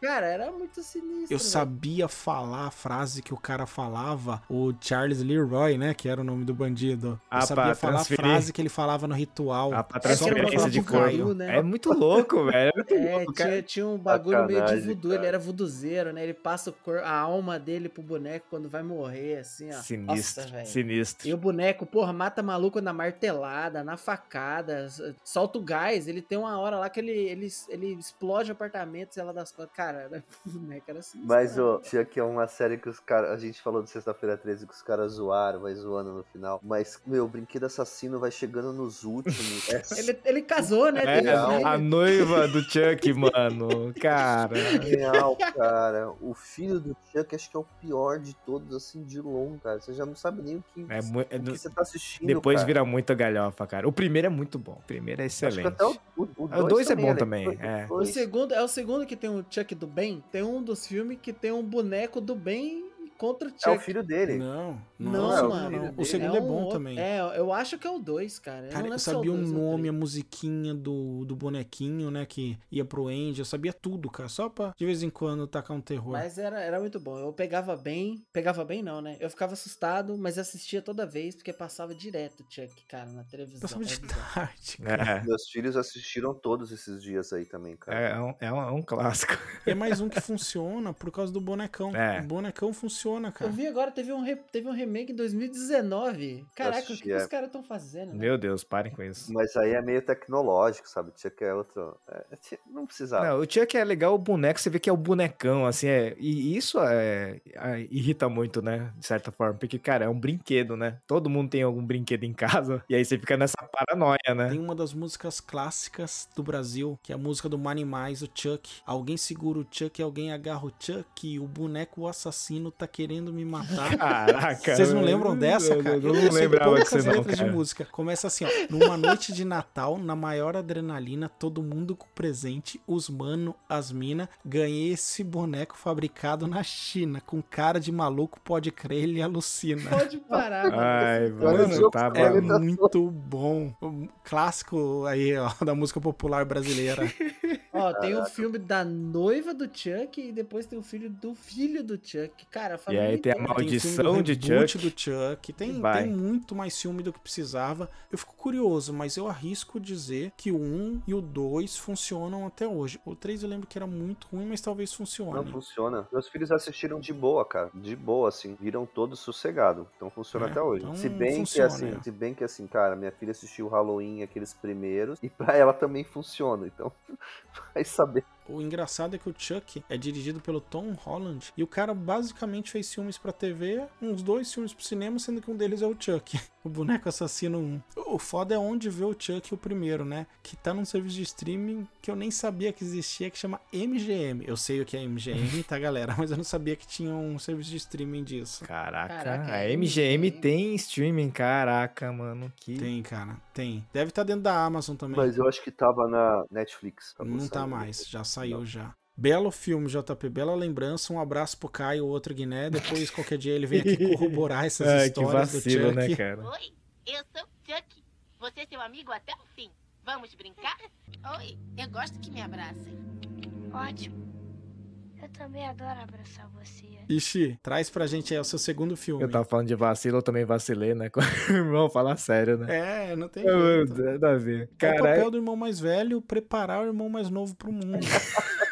Cara, era muito sinistro. Eu velho. sabia falar a frase que o cara falava, o Charles Leroy, né? Que era o nome do bandido. Ah, eu sabia falar a transferir. frase que ele falava no ritual. A pra É, era transferência de corpo. né? É muito louco, velho. É muito É, louco, cara. tinha, tinha um bagulho meio de voodoo, cara. ele era voodoozeiro, né? Ele passa o cor- a alma dele pro boneco quando vai morrer, assim, ó. Sinistro, Nossa, velho. sinistro. E o boneco, porra, mata maluco na martelada, na facada, solta o gás. Ele tem uma hora lá que ele, ele, ele explode o apartamento, sei lá das coisas. Cara, o boneco era assim. Mas o Chuck é uma série que os caras. A gente falou de sexta-feira 13 que os caras zoaram, vai zoando no final. Mas, meu, o brinquedo assassino vai chegando nos últimos. É Ele, ele casou, né? É, filho. a noiva do Chuck, mano. Cara. Real, cara. O filho do Chuck acho que é o pior de todos, assim, de longo, cara. Você já não sabe nem o que, É o que no- você tá assistindo. Depois cara. vira muita galhofa, cara. O primeiro é muito bom. O primeiro é Acho que excelente. até o, o, o o dois é bom também, é. O segundo é o segundo que tem o Chuck do bem. Tem um dos filmes que tem um boneco do bem contra o Chuck. É o filho dele. Não, Não, não, é o mano. O segundo é, um bom outro- também. É, eu acho que é o 2, cara. Eu Cara, não eu é o sabia o dois ou nome, a musiquinha do, do bonequinho, né? Que ia pro Andy. Eu sabia tudo, cara. Só pra de vez em quando tacar um terror. Mas era, era muito bom. Eu pegava bem. Pegava bem, não, né? Eu ficava assustado, mas assistia toda vez, porque passava direto Chuck, cara, na televisão. Passava de É tarde, cara. É, Meus filhos assistiram todos esses dias aí também, cara. é, um, é, um, é um clássico. É mais um que funciona por causa do bonecão. É. O bonecão funciona, Eu cara. vi agora, teve um, re- teve um remake em 2019. Caraca, o que, que é. os caras estão fazendo? né? Meu Deus, parem com isso. Mas aí é meio tecnológico, sabe? Tinha que é outro. é, não precisava. Não, o Chuck é legal, o boneco, você vê que é o bonecão, assim, é. E isso é, é, irrita muito, né? De certa forma. Porque, cara, é um brinquedo, né? Todo mundo tem algum brinquedo em casa. E aí você fica nessa paranoia, né? Tem uma das músicas clássicas do Brasil, que é a música do Manimais, o Chuck. Alguém segura o Chuck, alguém agarra o Chuck, o boneco assassino tá querendo me matar. Caraca. Vocês não lembram dessa, Eu- cara? Eu, não lembrava todas que você não, letras de cara. música. Começa assim, ó. Numa noite de Natal, na maior adrenalina, todo mundo com presente, os mano, as mina. Ganhei esse boneco fabricado na China, com cara de maluco, pode crer, ele alucina. Pode parar. Ai, mano, tá É bom. muito bom. Um clássico aí, ó, da música popular brasileira. Ó, tem o filme da noiva do Chuck e depois tem o filho do filho do Chuck. Cara, a E família aí tem a maldição Tem de Chuck. do Chuck. Tem, tem muito mais filme do que precisava. Eu fico curioso, mas eu arrisco dizer que o 1 e o 2 funcionam até hoje. O 3 eu lembro que era muito ruim, mas talvez Não funcione. funciona. Meus filhos assistiram de boa, cara. De boa, assim. Viram todos sossegado. Então funciona É, até hoje. então se bem funciona, que assim, é. se bem que assim, cara, minha filha assistiu o Halloween, aqueles primeiros, e pra ela também funciona. Então, vai saber. O engraçado é que o Chuck é dirigido pelo Tom Holland e o cara basicamente fez filmes pra TV, uns dois filmes pro cinema, sendo que um deles é o Chuck, o boneco assassino 1. O foda é onde vê o Chuck o primeiro, né? Que tá num serviço de streaming que eu nem sabia que existia, que chama MGM. Eu sei o que é MGM, tá, galera? Mas eu não sabia que tinha um serviço de streaming disso. Caraca, Caraca, a é MGM MGM. tem streaming, caraca, mano. Que... Tem, cara, tem. Deve estar dentro da Amazon também. Mas eu acho que tava na Netflix. acabou Não tá mais, já saiu Não. já. Belo filme, JP, bela lembrança. Um abraço pro Caio, outro Guiné. Depois, qualquer dia, ele vem aqui corroborar essas Ai, que histórias do vacilo, Chuck. né, cara? Oi, eu sou Chuck. Você é seu amigo até o fim. Vamos brincar? Oi, eu gosto que me abracem. Ótimo. Eu também adoro abraçar você. Ixi, traz pra gente aí o seu segundo filme. Eu tava falando de vacilo, eu também vacilei, né? Irmão, falar sério, né? É, não tem Eu- jeito. Nada a ver. É o papel do irmão mais velho preparar o irmão mais novo pro mundo.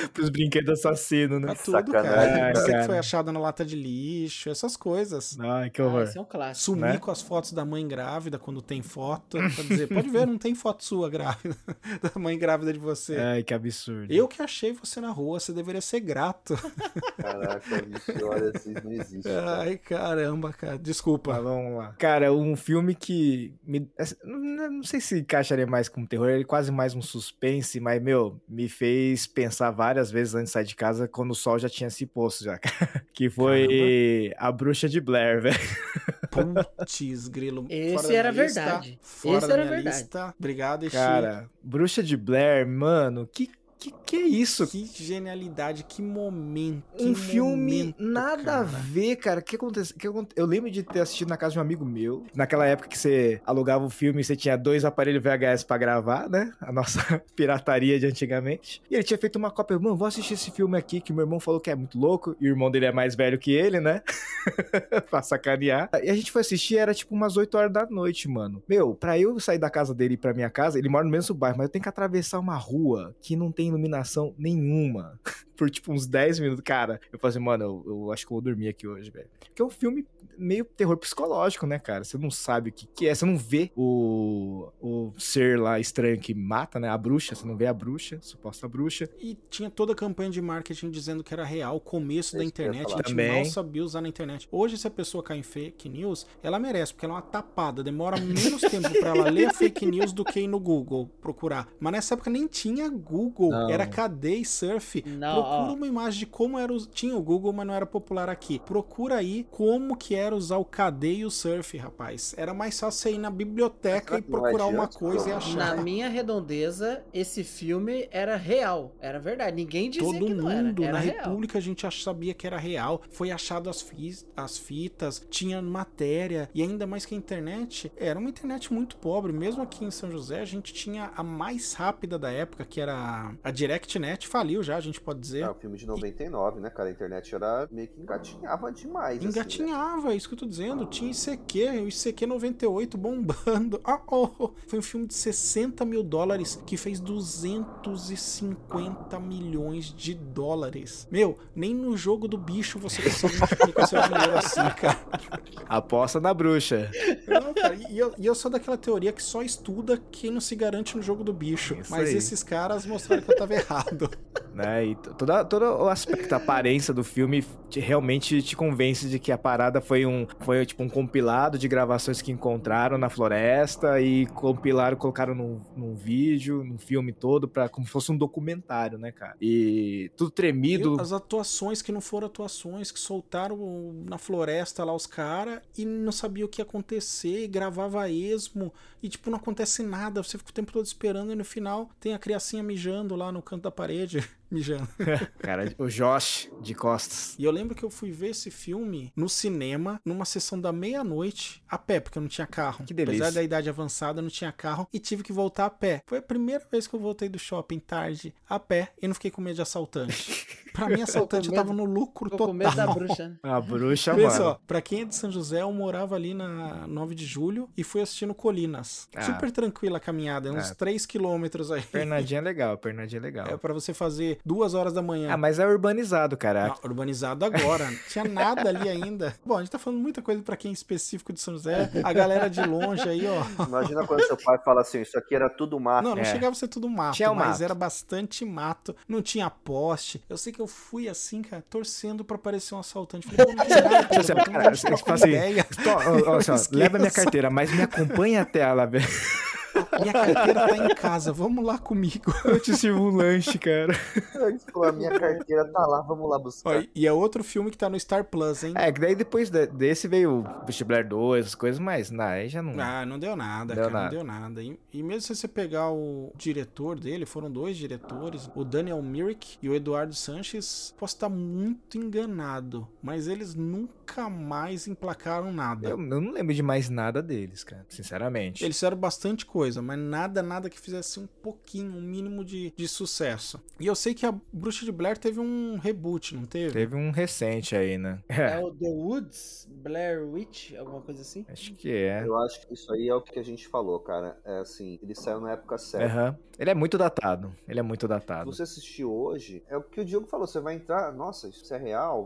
pros brinquedos assassinos, né? Pra tudo, Sacanagem, cara. Você que foi achado na lata de lixo, essas coisas. Ai, que Ah, horror. esse é um clássico. Sumir Né? com as fotos da mãe grávida quando tem foto. Pra dizer, pode ver, não tem foto sua grávida. Da mãe grávida de você. Ai, que absurdo. Eu que achei você na rua, você deveria ser grato. Caraca, bicho, olha, vocês não existem. cara. Ai, caramba, cara. Desculpa. Mas vamos lá. Cara, um filme que. Me, assim, não não sei se encaixaria mais como terror, ele é quase mais um suspense, mas, meu, me fez pensar várias vezes antes de sair de casa quando o sol já tinha se posto já. que foi A Bruxa de Blair, velho. Putz, grilo. Esse era lista, verdade. Fora Esse era verdade. lista. Obrigado, Ixi. Cara, Bruxa de Blair, mano, que que, que é isso? Que genialidade, que momento. Um filme momento, nada cara. a ver, cara. O que acontece? que aconte- Eu lembro de ter assistido na casa de um amigo meu. Naquela época que você alugava o filme e você tinha dois aparelhos VHS pra gravar, né? A nossa pirataria de antigamente. E ele tinha feito uma cópia. Mano, vou assistir esse filme aqui que meu irmão falou que é muito louco. E o irmão dele é mais velho que ele, né? pra sacanear. E a gente foi assistir, era tipo umas 8 horas da noite, mano. Meu, pra eu sair da casa dele e pra minha casa, ele mora no mesmo bairro, mas eu tenho que atravessar uma rua que não tem iluminação nenhuma. Por tipo uns 10 minutos. Cara, eu falei assim, mano, eu, eu acho que eu vou dormir aqui hoje, velho. Porque é um filme meio terror psicológico, né, cara? Você não sabe o que, que é, você não vê o, o ser lá estranho que mata, né? A bruxa, você não vê a bruxa, a suposta bruxa. E tinha toda a campanha de marketing dizendo que era real, o começo da internet, a gente Também. mal sabia usar na internet. Hoje, se a pessoa cai em fake news, ela merece, porque ela é uma tapada. Demora menos tempo pra ela ler a fake news do que ir no Google procurar. Mas nessa época nem tinha Google, Não. era KD e surf. Não, Procura ó. uma imagem de como era. o- Tinha o Google, mas não era popular aqui. Procura aí como que era era usar o KD e o surf, rapaz. Era mais fácil você ir na biblioteca e procurar uma coisa e achar. Na minha redondeza, esse filme era real. Era verdade. Ninguém dizia Todo que não era. mundo Era na real. República a gente sabia que era real. Foi achado as, fi- as fitas, tinha matéria. E ainda mais que a internet era uma internet muito pobre. Mesmo aqui em São José, a gente tinha a mais rápida da época, que era a DirectNet. Faliu já, a gente pode dizer. É, o filme de 99, né, cara? A internet era meio que engatinhava demais. assim, né? Isso que eu tô dizendo. Tinha ICQ, o ICQ 98 bombando. Ah, oh, oh. Foi um filme de 60 mil dólares que fez 250 milhões de dólares. Meu, nem no jogo do bicho você consegue multiplicar seu dinheiro assim, cara. Aposta na bruxa. Não, cara, e eu, e eu sou daquela teoria que só estuda quem não se garante no jogo do bicho. Isso Mas aí. esses caras mostraram que eu tava errado. né? E t- toda, todo o aspecto, a aparência do filme te- realmente te convence de que a parada foi um, foi tipo um compilado de gravações que encontraram na floresta e compilaram, colocaram num, num vídeo, num filme todo, pra, como se fosse um documentário, né, cara? E tudo tremido. As atuações que não foram atuações, que soltaram na floresta lá os caras e não sabia o que ia acontecer, e gravava esmo, e tipo, não acontece nada, você fica o tempo todo esperando e no final tem a criancinha mijando lá no canto da parede. Mijando. Cara, o Josh de costas. E eu lembro que eu fui ver esse filme no cinema, numa sessão da meia-noite, a pé, porque eu não tinha carro. Que delícia. Apesar da idade avançada, eu não tinha carro e tive que voltar a pé. Foi a primeira vez que eu voltei do shopping tarde, a pé, e não fiquei com medo de assaltante. pra mim, assaltante eu tava no lucro ficou total. com medo da bruxa, né? A bruxa, Vê mano. só, pra quem é de São José, eu morava ali na 9 de julho e fui assistindo Colinas. Ah. Super tranquila a caminhada, uns Ah. 3 quilômetros aí. Pernadinha é legal, pernadinha é legal. É pra você fazer duas horas da manhã. Ah, mas é urbanizado, cara. Não, urbanizado agora. Não tinha nada ali ainda. Bom, a gente tá falando muita coisa pra quem é específico de São José. A galera de longe aí, ó. Imagina quando seu pai fala assim, isso aqui era tudo mato. Não, não É. chegava a ser tudo mato, Tinha o mas mato. era bastante mato. Não tinha poste. Eu sei que eu fui assim, cara, torcendo pra aparecer um assaltante. Falei, pô, não Tipo assim, vou cara, tipo assim, leva minha carteira, mas me acompanha até ela, velho. Minha carteira tá em casa, vamos lá comigo. Eu te sirvo um lanche, cara. Falou, a minha carteira tá lá, vamos lá buscar. Ó, e é outro filme que tá no Star Plus, hein? É, que daí depois de- desse veio o Beast Blair 2, as coisas, mas não, aí já não. Ah, não deu nada, Deu cara, nada. não deu nada. E, e mesmo se você pegar o diretor dele, foram dois diretores, o Daniel Myrick e o Eduardo Sanches, posso estar muito enganado, mas eles nunca mais emplacaram nada. Eu, eu não lembro de mais nada deles, cara, sinceramente. Eles fizeram bastante coisa, mas nada, nada que fizesse um pouquinho, um mínimo de, de sucesso. E eu sei que a Bruxa de Blair teve um reboot, não teve? Teve um recente aí, né? É o The Woods, Blair Witch, alguma coisa assim? Acho que é. Eu acho que isso aí é o que a gente falou, cara. É assim, ele saiu na época certa. Aham. Ele é muito datado. Ele é muito Se datado. você assistir hoje, é o que o Diogo falou, você vai entrar, nossa, isso é real?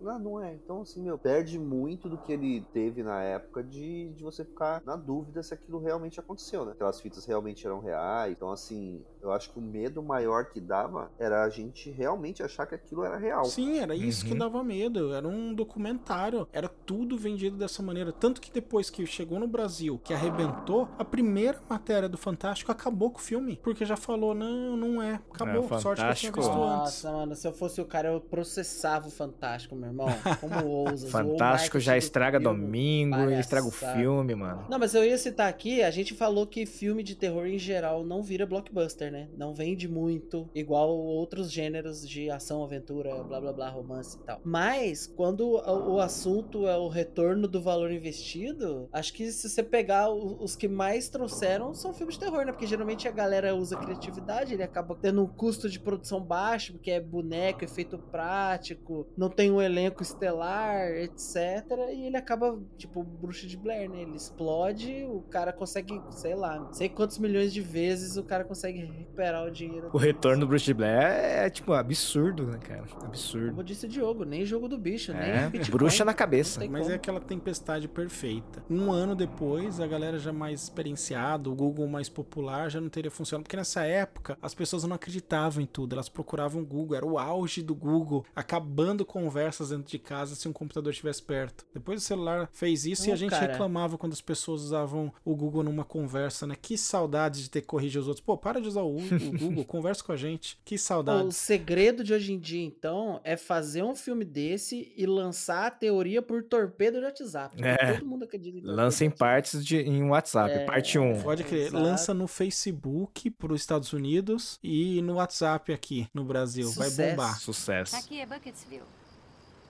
Não, não é. Então, assim, meu, perde muito do que ele teve na época de, de você ficar na dúvida se aquilo realmente aconteceu, né? Aquelas fitas realmente eram reais. Então, assim, eu acho que o medo maior que dava era a gente realmente achar que aquilo era real. Sim, era isso que Uhum. dava medo. Era um documentário. Era tudo vendido dessa maneira. Tanto que depois que chegou no Brasil, que arrebentou, a primeira matéria do Fantástico acabou com o filme. Porque já falou, não, não é. Acabou. É, Sorte que eu tinha Fantástico- visto antes. Nossa, mano, se eu fosse o cara, eu processava o Fantástico, meu irmão. Como ousa? zoou o Fantástico já do estraga filme, domingo, ele estraga o filme, mano. Não, mas eu ia citar aqui, a gente falou que filme de terror em geral não vira blockbuster, né? Não vende muito, igual outros gêneros de ação, aventura, blá blá blá, romance e tal. Mas, quando o, assunto é o retorno do valor investido, acho que se você pegar os que mais trouxeram são filmes de terror, né? Porque geralmente a galera usa criatividade, ele acaba tendo um custo de produção baixo, porque é boneco, efeito prático, não tem um elenco estelar, etc. E ele acaba, tipo, bruxa de Blair, né? Ele explode, o cara consegue, sei lá, não sei quantos milhões de vezes o cara consegue recuperar o dinheiro. O retorno do Bruce Blair é, tipo, absurdo, né, cara? Absurdo. Como disse o Diogo, nem jogo do bicho, É, nem Bitcoin. bruxa na cabeça. Mas como. é aquela tempestade perfeita. Um ano depois, a galera já mais experienciada, o Google mais popular, já não teria funcionado. Porque nessa época, as pessoas não acreditavam em tudo. Elas procuravam o Google. Era o auge do Google, acabando conversas dentro de casa se um computador estivesse perto. Depois o celular fez isso e Não, a gente cara. reclamava quando as pessoas usavam o Google numa conversa conversa, né? Que saudade de ter que corrigir os outros. Pô, para de usar o, o Google, conversa com a gente. Que saudade. O segredo de hoje em dia, então, é fazer um filme desse e lançar a teoria por torpedo de WhatsApp. É. Todo mundo acredita em Lança em partes de, em WhatsApp, É, parte 1. Pode crer. Exato. Lança no Facebook pros Estados Unidos e no WhatsApp aqui no Brasil. Vai Sucesso. bombar. Sucesso. Aqui é Bucketsville,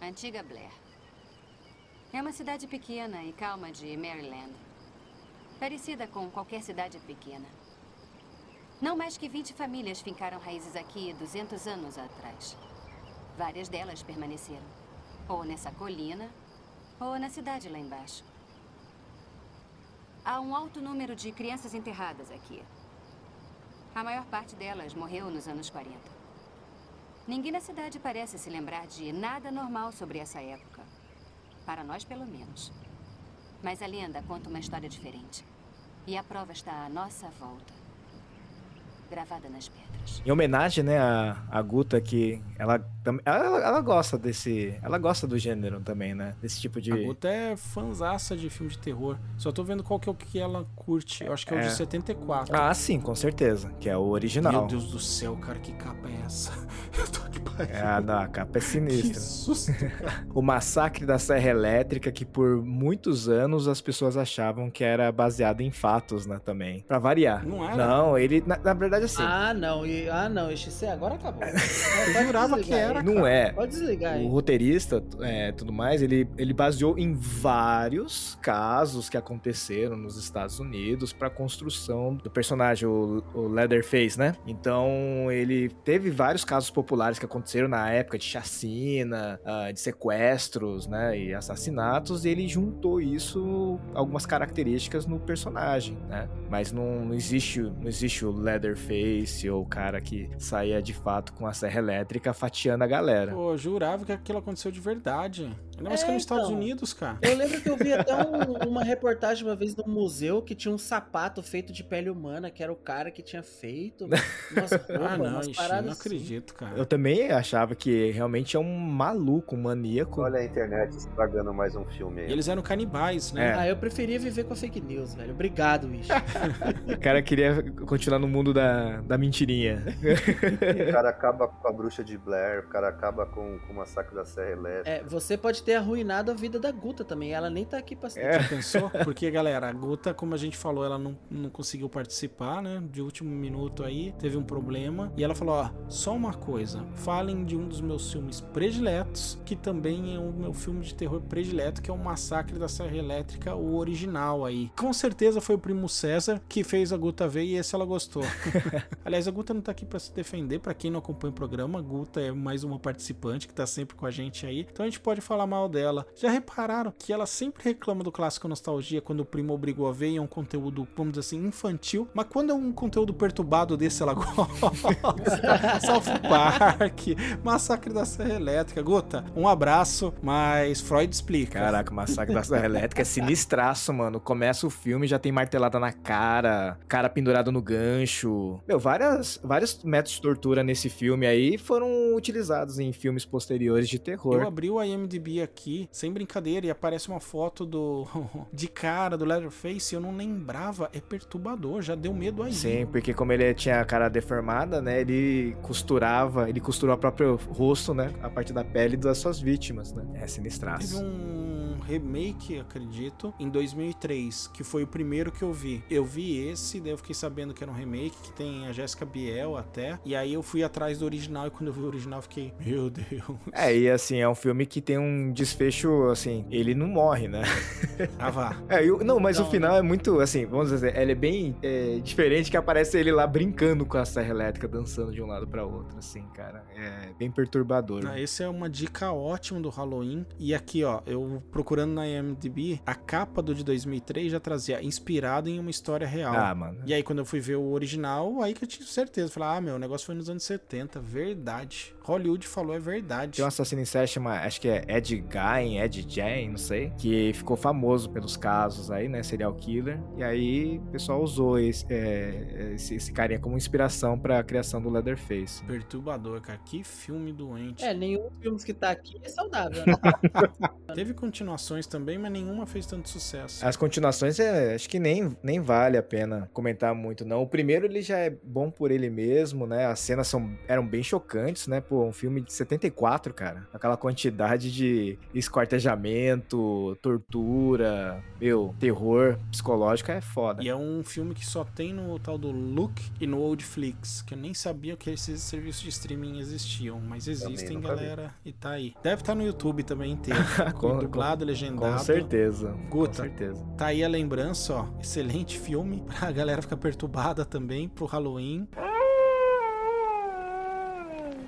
antiga Blair. É uma cidade pequena e calma de Maryland. Parecida com qualquer cidade pequena. Não mais que 20 famílias fincaram raízes aqui 200 anos atrás. Várias delas permaneceram. Ou nessa colina, ou na cidade lá embaixo. Há um alto número de crianças enterradas aqui. A maior parte delas morreu nos anos 40. Ninguém na cidade parece se lembrar de nada normal sobre essa época. Para nós, pelo menos. Mas a lenda conta uma história diferente. E a prova está à nossa volta gravada nas pedras. Em homenagem, né, a, a Guta, que ela, ela, ela gosta desse. Ela gosta do gênero também, né? Desse tipo de. A Guta é fanzaça de filme de terror. Só tô vendo qual que é o que ela curte. Eu acho que é o É. de 74. Ah, sim, com certeza. Que é o original. Meu Deus do céu, cara, que capa é essa? Eu tô aqui pra... É, a, não, a capa é Que sinistra. susto, cara. O massacre da Serra Elétrica, que por muitos anos as pessoas achavam que era baseado em fatos, né, também. Pra variar. Não era? Não, ele, na, na verdade, assim, Ah, não. E, ah, não. XC agora acabou. Eu jurava que era. não é. Pode desligar aí. O roteirista, é, tudo mais, ele, ele baseou em vários casos que aconteceram nos Estados Unidos pra construção do personagem, o, o Leatherface, né? Então, ele teve vários casos populares que aconteceram na época de chacina, ah, de sequestros, né? E assassinatos, e ele juntou isso, algumas características no personagem, né? Mas não, não existe, não existe o Leatherface ou o cara que saía de fato com a serra elétrica fatiando a galera. Pô, jurava que aquilo aconteceu de verdade. Ainda mais que é É, nos Estados então. Unidos, cara. Eu lembro que eu vi até um- uma reportagem uma vez no museu que tinha um sapato feito de pele humana, que era o cara que tinha feito. Umas roupas, Ah, não, umas ixi, paradas não assim. acredito, cara. Eu também achava que realmente é um maluco, um maníaco. Olha a internet estragando mais um filme aí. Eles eram canibais, né? É. Ah, eu preferia viver com a fake news, velho. Obrigado, bicho. O cara queria continuar no mundo da, da mentirinha. O cara acaba com a bruxa de Blair, o cara acaba com, com o massacre da Serra Elétrica. É, você pode ter arruinado a vida da Guta também. Ela nem tá aqui pra É. Já pensou? Porque, galera, a Guta, como a gente falou, ela não, não conseguiu participar, né? De último minuto aí, teve um problema. E ela falou: ó, só uma coisa, falem de um dos meus filmes prediletos, que também é o meu filme de terror predileto, que é o Massacre da Serra Elétrica, o original aí. Com certeza foi o primo César que fez a Guta ver e esse ela gostou. Aliás, a Guta não tá aqui pra se defender, pra quem não acompanha o programa, a Guta é mais uma participante que tá sempre com a gente aí. Então a gente pode falar mal dela. Já repararam que ela sempre reclama do clássico Nostalgia quando o primo obrigou a ver e é um conteúdo, vamos dizer assim, infantil. Mas quando é um conteúdo perturbado desse, ela gosta. South Park, Massacre da Serra Elétrica. Guta, um abraço, mas Freud explica. Caraca, o massacre da Serra Elétrica é sinistraço, mano. Começa o filme já tem martelada na cara, cara pendurado no gancho. Meu, várias, vários métodos de tortura nesse filme aí foram utilizados em filmes posteriores de Eu terror. abri o IMDb aqui, sem brincadeira, e aparece uma foto do de cara do Leatherface, e eu não lembrava, é perturbador, já deu medo aí. Sim, porque como ele tinha a cara deformada, né, ele costurava, ele costurou o próprio rosto, né, a parte da pele das suas vítimas, né. É Teve sinistraço. um remake, acredito, em 2003, que foi o primeiro que eu vi. Eu vi esse, daí eu fiquei sabendo que era um remake, que tem a Jessica Biel até, e aí eu fui atrás do original, e quando eu vi o original eu fiquei, meu Deus. É, e assim, é um filme que tem um desfecho, assim, ele não morre, né? Ah, vá. É, eu- não, mas Não, o final é muito, assim, vamos dizer, ele é bem é, diferente que aparece ele lá brincando com a serra elétrica, dançando de um lado pra outro, assim, cara. É bem perturbador. Ah, Esse é uma dica ótima do Halloween. E aqui, ó, eu procurando na IMDb, a capa do de 2003 já trazia inspirado em uma história real. Ah, mano. E aí, quando eu fui ver o original, aí que eu tinha certeza. Falei, ah, meu, o negócio foi nos anos 70. Verdade. Hollywood falou, é verdade. Tem um assassino em série chama, acho que é Ed Gein, Ed Jane, não sei, que ficou famoso pelos casos aí, né, serial killer. E aí o pessoal usou esse, é, esse, esse carinha como inspiração pra criação do Leatherface. Perturbador, cara. Que filme doente. É, nenhum dos filmes que tá aqui é saudável, né? Teve continuações continuações também, mas nenhuma fez tanto sucesso. As continuações, é, acho que nem, nem vale a pena comentar muito, não. O primeiro, ele já é bom por ele mesmo, né? As cenas são, eram bem chocantes, né? Pô, um filme de 74, cara. Aquela quantidade de esquartejamento, tortura, meu, terror psicológico é foda. E é um filme que só tem no tal do Look e no Oldflix, que eu nem sabia que esses serviços de streaming existiam, mas existem, nunca vi. galera, e tá aí. Deve estar no YouTube também inteiro, Com- dublado, legendado. Com certeza. Com Guta, certeza. tá aí a lembrança, ó. Excelente filme pra galera ficar perturbada também pro Halloween.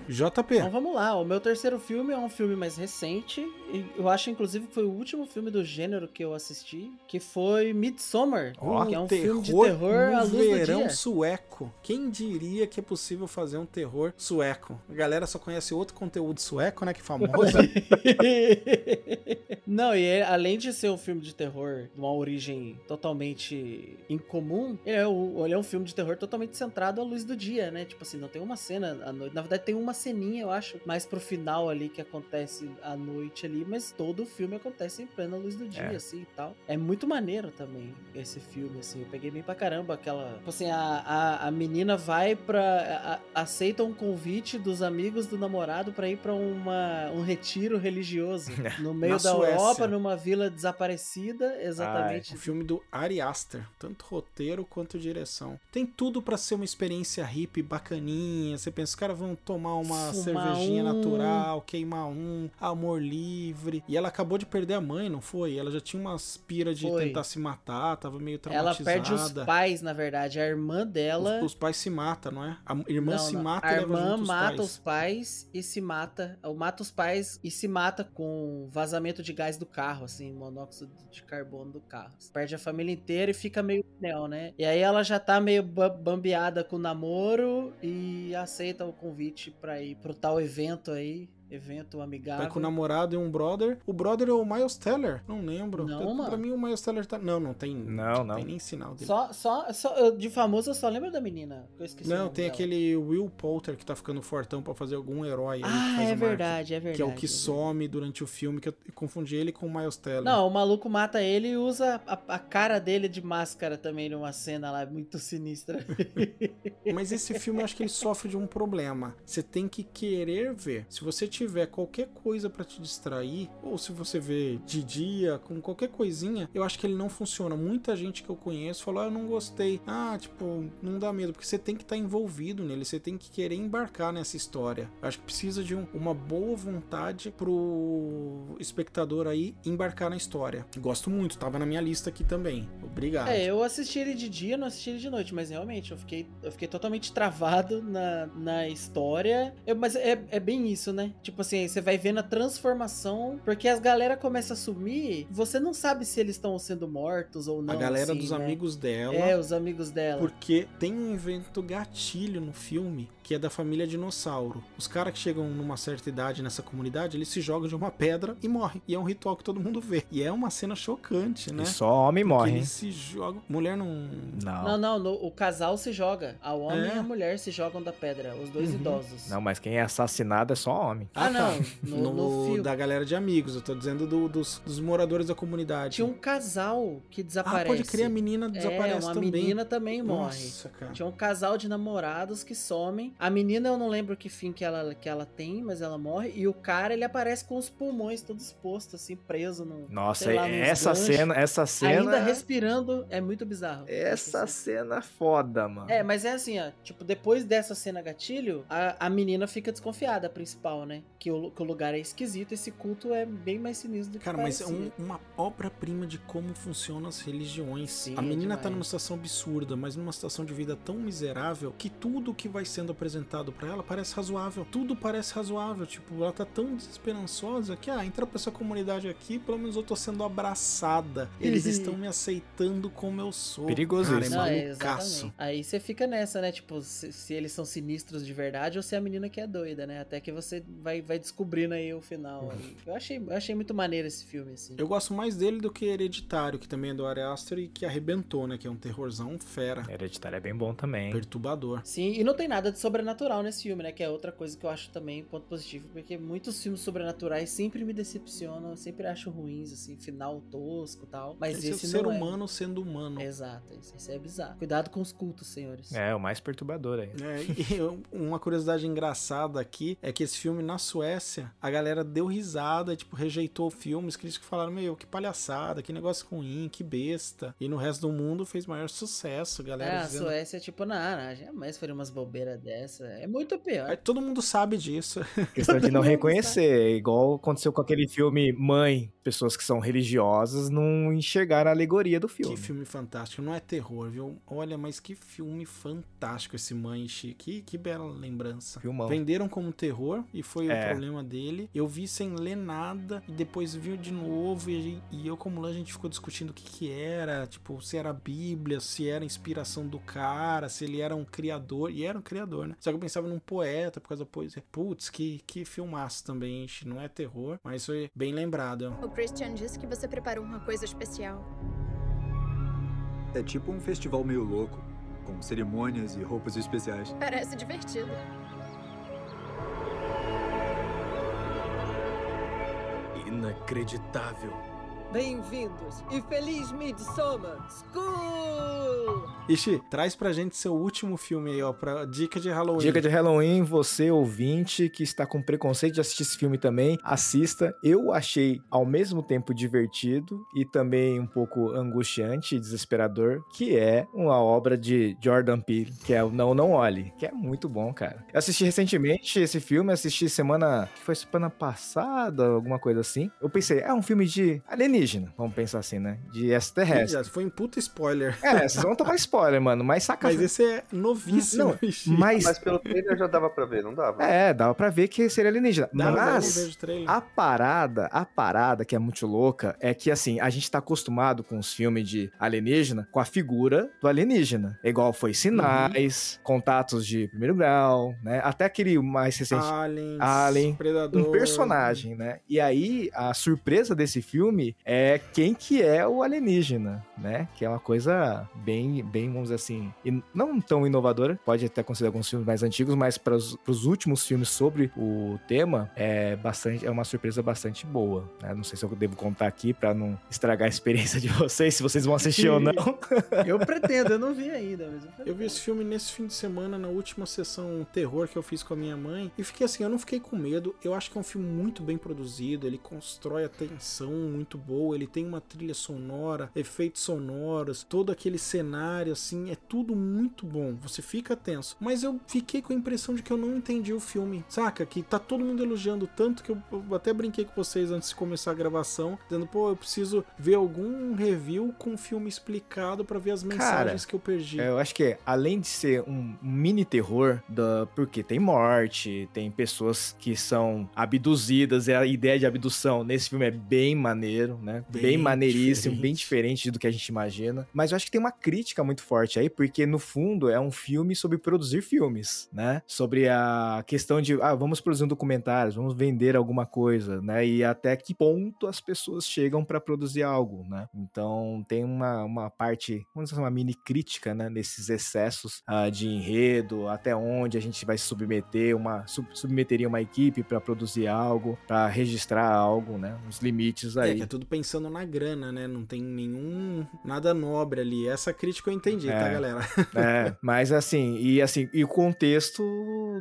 JP. Então vamos lá, o meu terceiro filme é um filme mais recente, e eu acho inclusive que foi o último filme do gênero que eu assisti, que foi Midsommar, Ó, que é um filme de terror no à luz do verão dia. sueco. Quem diria que é possível fazer um terror sueco? A galera só conhece outro conteúdo sueco, né, que é famoso. Não, e é- além de ser um filme de terror de uma origem totalmente incomum, ele é, o- ele é um filme de terror totalmente centrado à luz do dia, né? Tipo assim, não tem uma cena à noite. Na verdade, tem uma ceninha, eu acho, mais pro final ali que acontece à noite ali, mas todo o filme acontece em plena luz do dia, É. assim e tal. É muito maneiro também esse filme, assim. Eu peguei bem pra caramba aquela. Tipo assim, a, a, a menina vai pra. a- aceita um convite dos amigos do namorado pra ir pra uma, um retiro religioso no meio da Suécia. Europa, numa vila desaparecida, exatamente. O filme do Ari Aster, tanto roteiro quanto direção. Tem tudo pra ser uma experiência hippie bacaninha. Você pensa, os caras vão tomar uma Fumar cervejinha um. natural, queimar um, amor livre. E ela acabou de perder a mãe, não foi? Ela já tinha umas pira de Foi. tentar se matar, tava meio Ela traumatizada. perde os pais, na verdade. A irmã dela. Os, os pais se matam, não é? A irmã Não, se não. mata A e leva irmã junto os mata pais. os pais e se mata. Ou mata os pais e se mata com vazamento de gás do carro, assim, monóxido de carbono do carro. Perde a família inteira e fica meio neo, né? E aí ela já tá meio ba- bambeada com o namoro e aceita o convite pra ir pro tal evento aí. Evento amigável. Vai com o namorado e um brother. O brother é o Miles Teller. Não lembro. Não, pra, mano. pra mim o Miles Teller tá. Não, não tem. Não, não. Tem nem sinal dele. Só, só, só, de famoso eu só lembro da menina. que Eu esqueci Não, tem dela. aquele Will Poulter que tá ficando fortão pra fazer algum herói Ah, é verdade, é Que é o verdade, que é some durante o filme, que eu confundi ele com o Miles Teller. Não, o maluco mata ele e usa a, a cara dele de máscara também numa cena lá muito sinistra. Mas esse filme eu acho que ele sofre de um problema. Você tem que querer ver. Se você tiver qualquer coisa pra te distrair, ou se você vê de dia, com qualquer coisinha, eu acho que ele não funciona. Muita gente que eu conheço falou: ah, eu não gostei. Ah, tipo, não dá medo, porque você tem que estar envolvido nele, você tem que querer embarcar nessa história. Eu acho que precisa de um- uma boa vontade pro espectador aí embarcar na história. Gosto muito, tava na minha lista aqui também. Obrigado. É, eu assisti ele de dia, não assisti ele de noite, mas realmente eu fiquei, eu fiquei totalmente travado na, na história. Eu- mas é, é bem isso, né? Tipo assim, você vai vendo a transformação, porque as galera começam a sumir, você não sabe se eles estão sendo mortos ou não. a galera assim, dos né? amigos dela. É, os amigos dela. Porque tem um evento gatilho no filme que é da família dinossauro. Os caras que chegam numa certa idade nessa comunidade, eles se jogam de uma pedra e morrem. E é um ritual que todo mundo vê. E é uma cena chocante, né? E só homem Porque morre? Eles se jogam. Mulher não. Não. Não, não, no- o casal se joga. A homem É. e a mulher se jogam da pedra, os dois Uhum. idosos. Não, mas quem é assassinado é só homem. Ah, não. tá. No, no filme. Da galera de amigos. Eu tô dizendo do- dos, dos moradores da comunidade. Tinha um casal que desaparece. Ah, pode crer, a menina É, desaparece uma também. menina também morre. Nossa, cara. Tinha um casal de namorados que somem. A menina, eu não lembro que fim que ela, que ela tem, mas ela morre. E o cara, ele aparece com os pulmões todos expostos, assim, preso no. Nossa, lá, essa ganchos. cena, essa cena. Ainda respirando, é muito bizarro. Essa cena é foda, mano. É, mas é assim, ó. Tipo, depois dessa cena gatilho, a, a menina fica desconfiada, a principal, né? Que o, que o lugar é esquisito, esse culto é bem mais sinistro do que Cara, mas é parecia. um- uma obra-prima de como funcionam as religiões. Sim, a é menina tá demais. numa situação absurda, mas numa situação de vida tão miserável que tudo que vai sendo apresentado pra ela parece razoável. Tudo parece razoável. Tipo, ela tá tão desesperançosa que, ah, entra pra essa comunidade aqui, pelo menos eu tô sendo abraçada. Eles estão me aceitando como eu sou. Perigoso Cara, isso. é é, malucaço. exatamente. Aí você fica nessa, né? Tipo, se, se eles são sinistros de verdade ou se é a menina que é doida, né? Até que você vai, vai descobrindo aí o final. aí. Eu, achei, eu achei muito maneiro esse filme, assim. Eu gosto mais dele do que Hereditário, que também é do Ari Aster e que arrebentou, né? Que é um terrorzão fera. Hereditário é bem bom também. Perturbador. Sim, e não tem nada de sobrenatural nesse filme, né? Que é outra coisa que eu acho também ponto positivo, porque muitos filmes sobrenaturais sempre me decepcionam, eu sempre acho ruins, assim, final tosco e tal. Mas Esse é o esse ser não é. humano sendo humano. Exato, isso, é bizarro. Cuidado com os cultos, senhores. É, o mais perturbador aí. É, e uma curiosidade engraçada aqui é que esse filme na Suécia, a galera deu risada, tipo, rejeitou o filme, os críticos falaram, meu, que palhaçada, que negócio ruim, que besta. E no resto do mundo fez maior sucesso, galera. É, a dizendo- Suécia, tipo, não, não, jamais faria umas bobeiras dessa. É muito pior. Aí todo mundo sabe disso. Questão de não reconhecer, igual aconteceu com aquele filme Mãe. Pessoas que são religiosas não enxergaram a alegoria do filme. Que filme fantástico, não é terror, viu? Olha, mas que filme fantástico esse Manche, que, que bela lembrança. Filmão. Venderam como terror e foi É. o problema dele. Eu vi sem ler nada e depois vi de novo e, e eu como lá a gente ficou discutindo o que que era, tipo, se era a Bíblia, se era a inspiração do cara, se ele era um criador, e era um criador, né? Só que eu pensava num poeta por causa da poesia. Putz, que, que filmaço também, gente. não é terror, mas foi bem lembrado. O Christian disse que você preparou uma coisa especial. É tipo um festival meio louco, com cerimônias e roupas especiais. Parece divertido. Inacreditável. Bem-vindos e feliz Midsummer School! Ixi, traz pra gente seu último filme aí, ó, pra dica de Halloween. Dica de Halloween, você ouvinte que está com preconceito de assistir esse filme também, assista. Eu achei ao mesmo tempo divertido e também um pouco angustiante e desesperador, que é uma obra de Jordan Peele, que é o Não Não Olhe, que é muito bom, cara. Eu assisti recentemente esse filme, assisti semana, que foi semana passada, alguma coisa assim. Eu pensei, é um filme de alienígena, vamos pensar assim, né? De extraterrestre. Foi um puta spoiler. É, vocês vão tomar spoiler, mano, mas saca. Mas esse é novíssimo, Não, mas Mas pelo trailer já dava pra ver, não dava? É, dava pra ver que seria alienígena. Dá, mas a parada, a parada que é muito louca é que assim, a gente tá acostumado com os filmes de alienígena com a figura do alienígena. É Igual foi Sinais, Contatos de Primeiro Grau, né? Até aquele mais recente Aliens, Alien, Predador. um personagem, né? E aí a surpresa desse filme é quem que é o alienígena, né? Que é uma coisa bem, bem, vamos dizer assim, não tão inovadora. Pode até considerar alguns filmes mais antigos, mas para os últimos filmes sobre o tema é bastante, é uma surpresa bastante boa. né? Não sei se eu devo contar aqui para não estragar a experiência de vocês, se vocês vão assistir ou não. Eu pretendo, eu não vi ainda, mas eu Eu vi esse filme nesse fim de semana, na última sessão terror que eu fiz com a minha mãe. E fiquei assim, eu não fiquei com medo. Eu acho que é um filme muito bem produzido. Ele constrói a tensão muito boa. Ele tem uma trilha sonora, efeitos sonoros, todo aquele cenário, assim, é tudo muito bom. Você fica tenso. Mas eu fiquei com a impressão de que eu não entendi o filme. Saca? Que tá todo mundo elogiando tanto que eu, até brinquei com vocês antes de começar a gravação, dizendo, pô, eu preciso ver algum review com o filme explicado pra ver as mensagens que eu perdi. É, Eu acho que além de ser um mini terror, da, porque tem morte, tem pessoas que são abduzidas, é a ideia de abdução nesse filme é bem maneiro, né? Bem, Bem maneiríssimo, diferente. bem diferente do que a gente imagina. Mas eu acho que tem uma crítica muito forte aí, porque no fundo é um filme sobre produzir filmes, né? Sobre a questão de, ah, vamos produzir um documentário, vamos vender alguma coisa, né? E até que ponto as pessoas chegam para produzir algo, né? Então tem uma, uma parte, vamos dizer, uma mini crítica, né? Nesses excessos ah, de enredo, até onde a gente vai se submeter, uma sub- submeteria uma equipe para produzir algo, para registrar algo, né? Os limites É, aí. que é tudo pensando na grana, né? Não tem nenhum. nada nobre ali. Essa crítica eu entendi, tá, É. galera? É, mas assim, e assim, e o contexto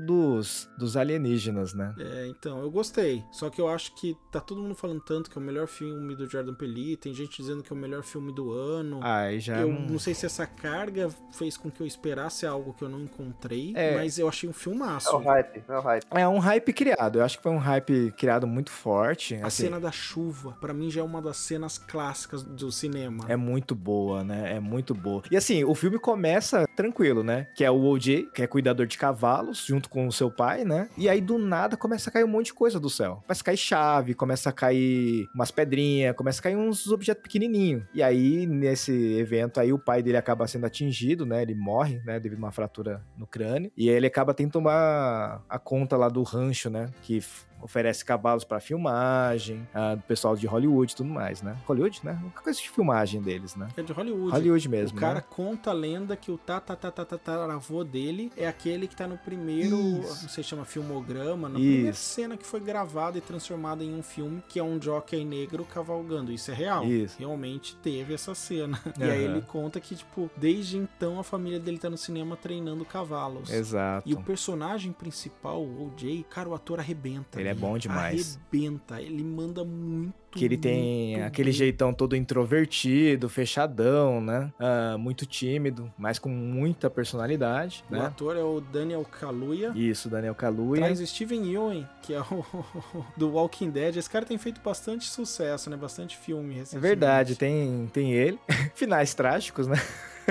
dos, dos alienígenas, né? É, então, eu gostei. Só que eu acho que tá todo mundo falando tanto que é o melhor filme do Jordan Peele. Tem gente dizendo que é o melhor filme do ano. Aí já eu não- não sei se essa carga fez com que eu esperasse algo que eu não encontrei, É. mas eu achei um filmaço. É o hype, é o hype. É um hype criado. Eu acho que foi um hype criado muito forte. A assim, cena da chuva, pra mim já é uma das cenas clássicas do cinema. É muito boa, né? É muito boa. E assim, o filme começa tranquilo, né? Que é o OJ, que é cuidador de cavalos, junto com o seu pai, né? E aí do nada começa a cair um monte de coisa do céu. Começa a cair chave, começa a cair umas pedrinhas, começa a cair uns objetos pequenininhos. E aí nesse evento aí o pai dele acaba sendo atingido, né? Ele morre, né? Devido a uma fratura no crânio. E ele acaba tendo que tomar a conta lá do rancho, né? Que oferece cavalos pra filmagem, do pessoal de Hollywood e tudo mais, né? Hollywood, né? Uma coisa de filmagem deles, né? É de Hollywood. Hollywood mesmo, O cara né? conta a lenda que o tatatatataravô dele é aquele que tá no primeiro, Isso. não sei se chama filmograma, na Isso. primeira cena que foi gravada e transformada em um filme, que é um jockey negro cavalgando. Isso é real. Isso. Realmente teve essa cena. E aí ele conta que, tipo, desde então a família dele tá no cinema treinando cavalos. Exato. E o personagem principal, o OJ, cara, o ator arrebenta. Ele é? Bom demais. Arrebenta. Ele manda muito. Que ele tem muito aquele jeitão todo introvertido, fechadão, né? Ah, muito tímido, mas com muita personalidade, O né? ator é o Daniel Kaluuya. Isso, Daniel Kaluuya. Traz Steven Yeun, que é o do Walking Dead. Esse cara tem feito bastante sucesso, né? Bastante filme É recentemente. verdade, tem, tem ele. Finais trágicos, né?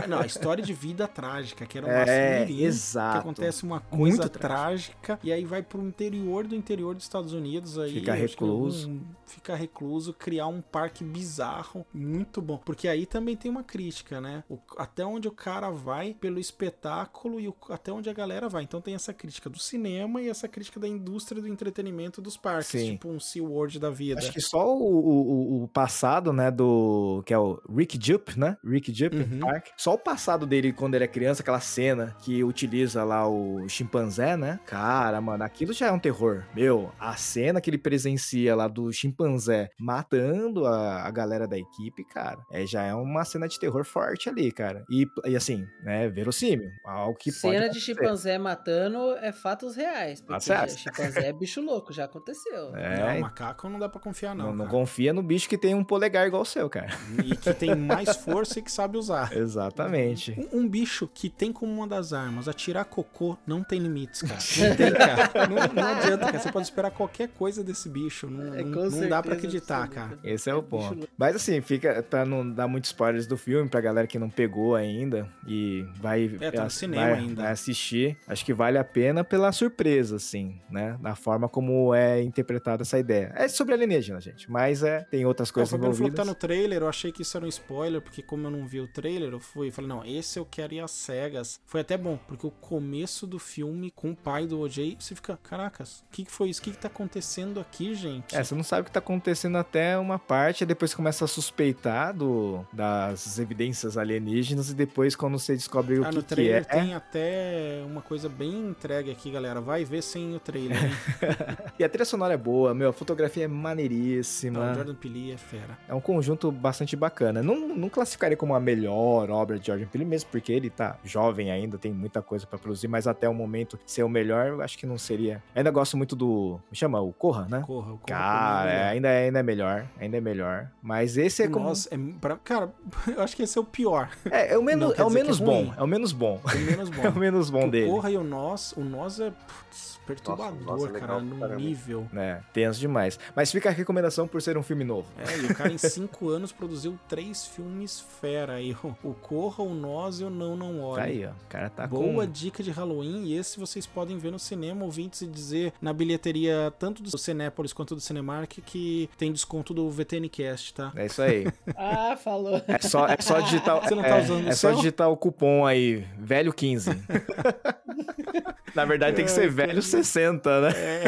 Não, a história de vida trágica, que era uma É, mirim, exato. que acontece uma coisa Muito trágica e aí vai pro interior do interior dos Estados Unidos aí Fica recluso. fica recluso, criar um parque bizarro, muito bom, porque aí também tem uma crítica, né? O- até onde o cara vai pelo espetáculo e o- até onde a galera vai. Então tem essa crítica do cinema e essa crítica da indústria do entretenimento dos parques, Sim. tipo um SeaWorld da vida. Acho que só o, o, o passado, né, do... Que é o Rick Jupp, né? Rick Jupp Uhum. Park. Só o passado dele quando ele é criança, aquela cena que utiliza lá o chimpanzé, né? Cara, mano, aquilo já é um terror. Meu, a cena que ele presencia lá do chimpanzé matando a, a galera da equipe, cara, é, já é uma cena de terror forte ali, cara. E, e assim, né, verossímil. Algo que pode Cena de chimpanzé matando é fatos reais. Porque Fatos chimpanzé é bicho louco, já aconteceu. É, Não, macaco não dá pra confiar não, não, não confia no bicho que tem um polegar igual o seu, cara. E que tem mais força e que sabe usar. Exatamente. Um, um bicho que tem como uma das armas atirar cocô não tem limites, cara. Não tem, cara. Não, não adianta, cara. Você pode esperar qualquer coisa desse bicho. Não, É, não- não dá pra acreditar, cara. Esse é o ponto. Mas assim, fica pra não dar muitos spoilers do filme, pra galera que não pegou ainda e vai, É, tá no ass- cinema vai- ainda. vai assistir, acho que vale a pena pela surpresa, assim, né? Da forma como é interpretada essa ideia. É sobre alienígena, gente, mas é, tem outras É, coisas falou que envolvidas. tá no trailer, eu achei que isso era um spoiler, porque como eu não vi o trailer, eu fui falei, não, esse eu quero ir às cegas. Foi até bom, porque o começo do filme com o pai do OJ, você fica, caracas, o que, que foi isso? O que, que tá acontecendo aqui, gente? É, você não sabe o que tá acontecendo até uma parte, e depois começa a suspeitar do, das evidências alienígenas, e depois quando você descobre o Ah, que, no que trailer é... tem até uma coisa bem entregue aqui, galera. Vai ver sem o trailer? E a trilha sonora é boa, meu, a fotografia é Não, maneiríssima. o Jordan Peele é fera. É um conjunto bastante bacana. Não, não classificaria como a melhor obra de Jordan Peele, mesmo porque ele tá jovem ainda, tem muita coisa pra produzir, mas até o momento ser o melhor, eu acho que não seria. Ainda gosto muito do. Me chama? O Corra, né? Corra, o Corra Cara, é é, ainda, é, ainda é melhor. Ainda é melhor. Mas esse é como. Nossa, é, pra- cara, eu acho que esse é o pior. É, é o menos, Não é o menos é bom. É o menos bom. É o menos bom. É o menos bom o dele. Corra e o Nós, o Nós é putz, perturbador, Nossa, é cara, legal num caramba. nível. É, tenso demais. Mas fica a recomendação por ser um filme novo. É, e o cara em cinco anos produziu três filmes fera aí. O, o Corra, o Nós e o Não Não Olhe. Tá aí, ó. O cara tá Boa com. dica de Halloween, e esse vocês podem ver no cinema, ouvintes, e dizer na bilheteria tanto do Cinépolis quanto do Cinemark que tem desconto do VTNcast, tá? É isso aí. Ah, falou. É só, é só digitar. Você não tá é, usando É só digitar o cupom aí, velho 15. Na verdade tem que ser velho 60, né? É.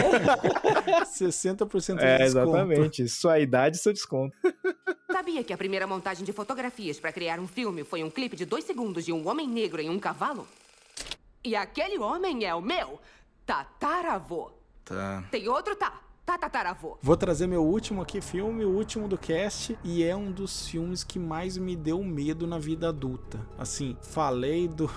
60% de É, desconto. exatamente. Sua idade e seu desconto. Sabia que a primeira montagem de fotografias para criar um filme foi um clipe de dois segundos de um homem negro em um cavalo? E aquele homem é o meu tataravô. Tá. Tem outro tá, tataravô. Vou trazer meu último aqui filme, o último do cast, e é um dos filmes que mais me deu medo na vida adulta. Assim, falei do,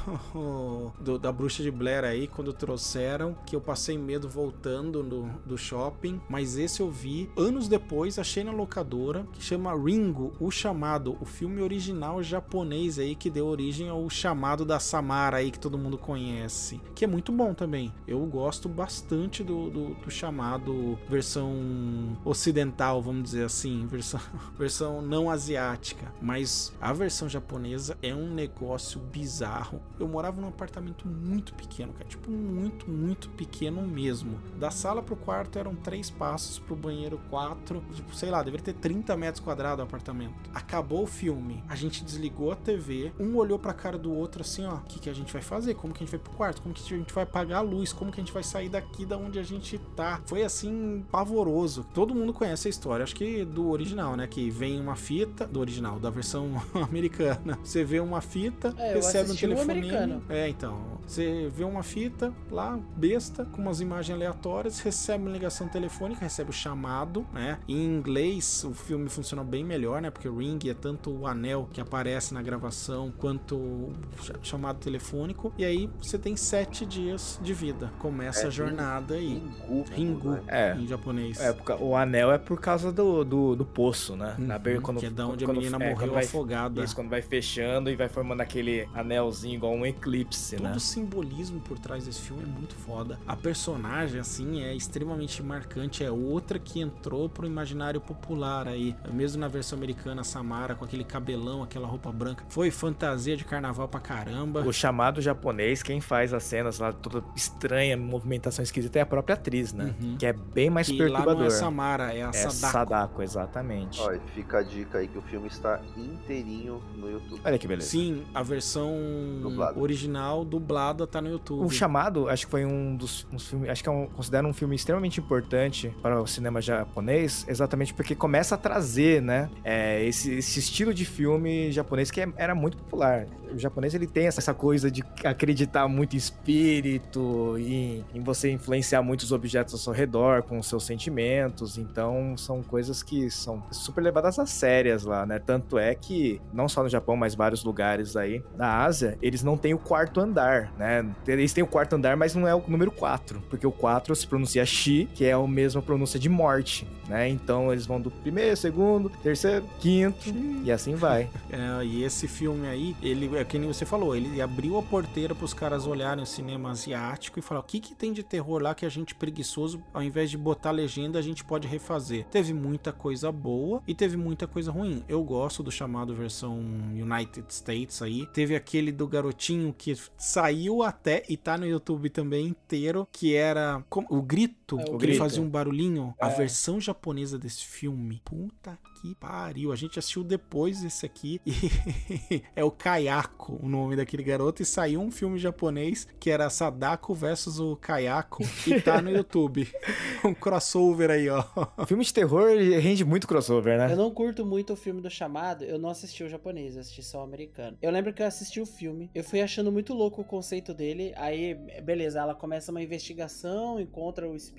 do- da Bruxa de Blair aí quando trouxeram, que eu passei medo voltando do, do shopping, mas esse eu vi anos depois, achei na locadora, que chama Ringo, o Chamado, o filme original japonês aí que deu origem ao Chamado da Samara aí que todo mundo conhece, que é muito bom também. Eu gosto bastante do, do, do Chamado versão ocidental, vamos dizer assim, versão, versão não asiática, mas a versão japonesa é um negócio bizarro. Eu morava num apartamento muito pequeno, cara, tipo muito, muito pequeno mesmo. Da sala pro quarto eram três passos, pro banheiro quatro, tipo, sei lá, deveria ter 30 metros quadrados o apartamento. Acabou o filme, a gente desligou a TV, um olhou pra cara do outro assim, ó, o que, que a gente vai fazer? Como que a gente vai pro quarto? Como que a gente vai apagar a luz? Como que a gente vai sair daqui da onde a gente tá? Foi assim, pavoroso. Todo mundo conhece a história, acho que do original, né? Que vem uma fita, do original, da versão americana. Você vê uma fita, É, recebe um telefonema. É, então. Você vê uma fita lá, besta, com umas imagens aleatórias, recebe uma ligação telefônica, recebe o chamado, né? Em inglês, o filme funciona bem melhor, né? Porque o ring é tanto o anel que aparece na gravação quanto o cha- chamado telefônico. E aí você tem sete dias de vida. Começa É, a jornada aí. Ringu. Ringu, É. em japonês. É, o anel é por causa do, do, do poço, né? Na Uhum, be- quando, que é da onde a quando- menina é, morreu quando vai- afogada. Isso, quando vai fechando e vai formando aquele anelzinho igual um eclipse, Todo né? o simbolismo por trás desse filme é muito foda. A personagem, assim, é extremamente marcante. É outra que entrou pro imaginário popular aí. Mesmo na versão americana, a Samara com aquele cabelão, aquela roupa branca. Foi fantasia de carnaval pra caramba. O chamado japonês, quem faz as cenas lá toda estranha, movimentação esquisita, é a própria atriz, né? Uhum. Que é bem mais Que lá perturbador. não é Samara, é a É Sadako. Sadako, exatamente. E fica a dica aí que o filme está inteirinho no YouTube. Olha que beleza. Sim, a versão Dublada. original dublada tá no YouTube. O Chamado, acho que foi um dos uns filmes, acho que é um, considero um filme extremamente importante para o cinema japonês, exatamente porque começa a trazer, né, é, esse, esse estilo de filme japonês que é- era muito popular. O japonês ele tem essa coisa de acreditar muito em espírito, em, em você influenciar muitos objetos ao seu redor com os seus sentimentos. Então são coisas que são super levadas a sérias lá, né? Tanto é que não só no Japão, mas vários lugares aí da Ásia, eles não têm o quarto andar, né? Eles têm o quarto andar, mas não é o número 4, porque o 4 se pronuncia Shi, que é a mesma pronúncia de morte, né? Então eles vão do primeiro, segundo, terceiro, quinto e assim vai. É, e esse filme aí, ele é que nem você falou, ele abriu a porteira pros caras olharem o cinema asiático e falar: o que, que tem de terror lá que a gente preguiçoso, ao invés de botar legenda, a gente pode refazer. Teve muita coisa boa e teve muita coisa ruim. Eu gosto do chamado versão United States aí. Teve aquele do garotinho que saiu até e tá no YouTube também inteiro, que era o grito, É, o que ele grito. fazia um barulhinho. A É. versão japonesa desse filme, puta que pariu. A gente assistiu depois desse aqui e é o Kayako, o nome daquele garoto, e saiu um filme japonês que era Sadako versus o Kayako e tá no YouTube. Um crossover aí, ó. Filme de terror rende muito crossover, né? Eu não curto muito o filme do chamado, eu não assisti o japonês, eu assisti só o americano. Eu lembro que eu assisti o filme, eu fui achando muito louco o conceito dele, aí, beleza, ela começa uma investigação, encontra o espírito,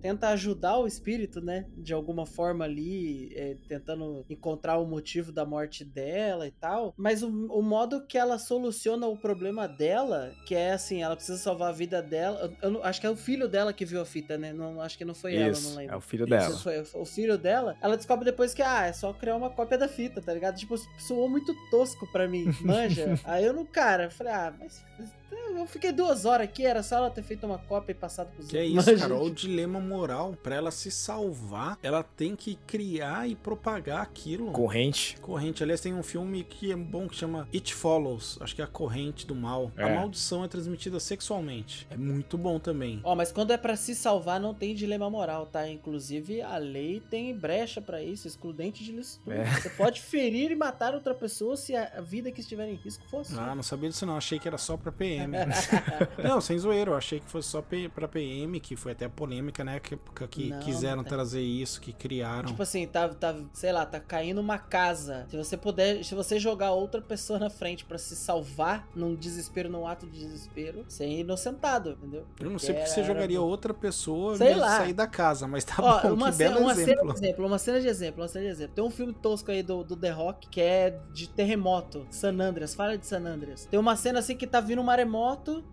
tenta ajudar o espírito, né, de alguma forma ali, é, tentando encontrar o motivo da morte dela e tal, mas o, o modo que ela soluciona o problema dela, que é assim, ela precisa salvar a vida dela, eu, eu acho que é o filho dela que viu a fita, né, não, acho que não foi ela, Isso, não lembro. é o filho Isso, dela. foi o filho dela, ela descobre depois que, ah, é só criar uma cópia da fita, tá ligado? Tipo, soou muito tosco pra mim, manja. Aí eu não, cara, falei, ah, mas eu fiquei duas horas aqui, era só ela ter feito uma cópia e passado pros Que é outros. isso, Manja. cara. Olha o dilema moral. Pra ela se salvar, ela tem que criar e propagar aquilo. Corrente. Corrente. Aliás, tem um filme que é bom que chama It Follows. Acho que é a corrente do mal. A É. maldição é transmitida sexualmente. É muito bom também. Ó, mas quando é pra se salvar, não tem dilema moral, tá? Inclusive, a lei tem brecha pra isso, excludente de licitude. É. Você pode ferir e matar outra pessoa se a vida que estiver em risco for sua. Ah, não sabia disso não. Achei que era só pra PM. não, sem zoeiro. Eu achei que fosse só pra PM, que foi até polêmica, né? Que, que- Não, quiseram não tem. trazer isso, que criaram. Tipo assim, tá, tá, sei lá, tá caindo uma casa. Se você puder, se você jogar outra pessoa na frente pra se salvar num desespero, num ato de desespero, você é inocentado, entendeu? Eu não sei porque você Era- jogaria outra pessoa Sei mesmo lá. sair da casa, mas tá Ó, bom, uma, que cena, belo uma exemplo. cena de exemplo, uma cena de exemplo, uma cena de exemplo. Tem um filme tosco aí do, do The Rock que é de terremoto, San Andreas, fala de San Andreas. Tem uma cena assim que tá vindo um maremoto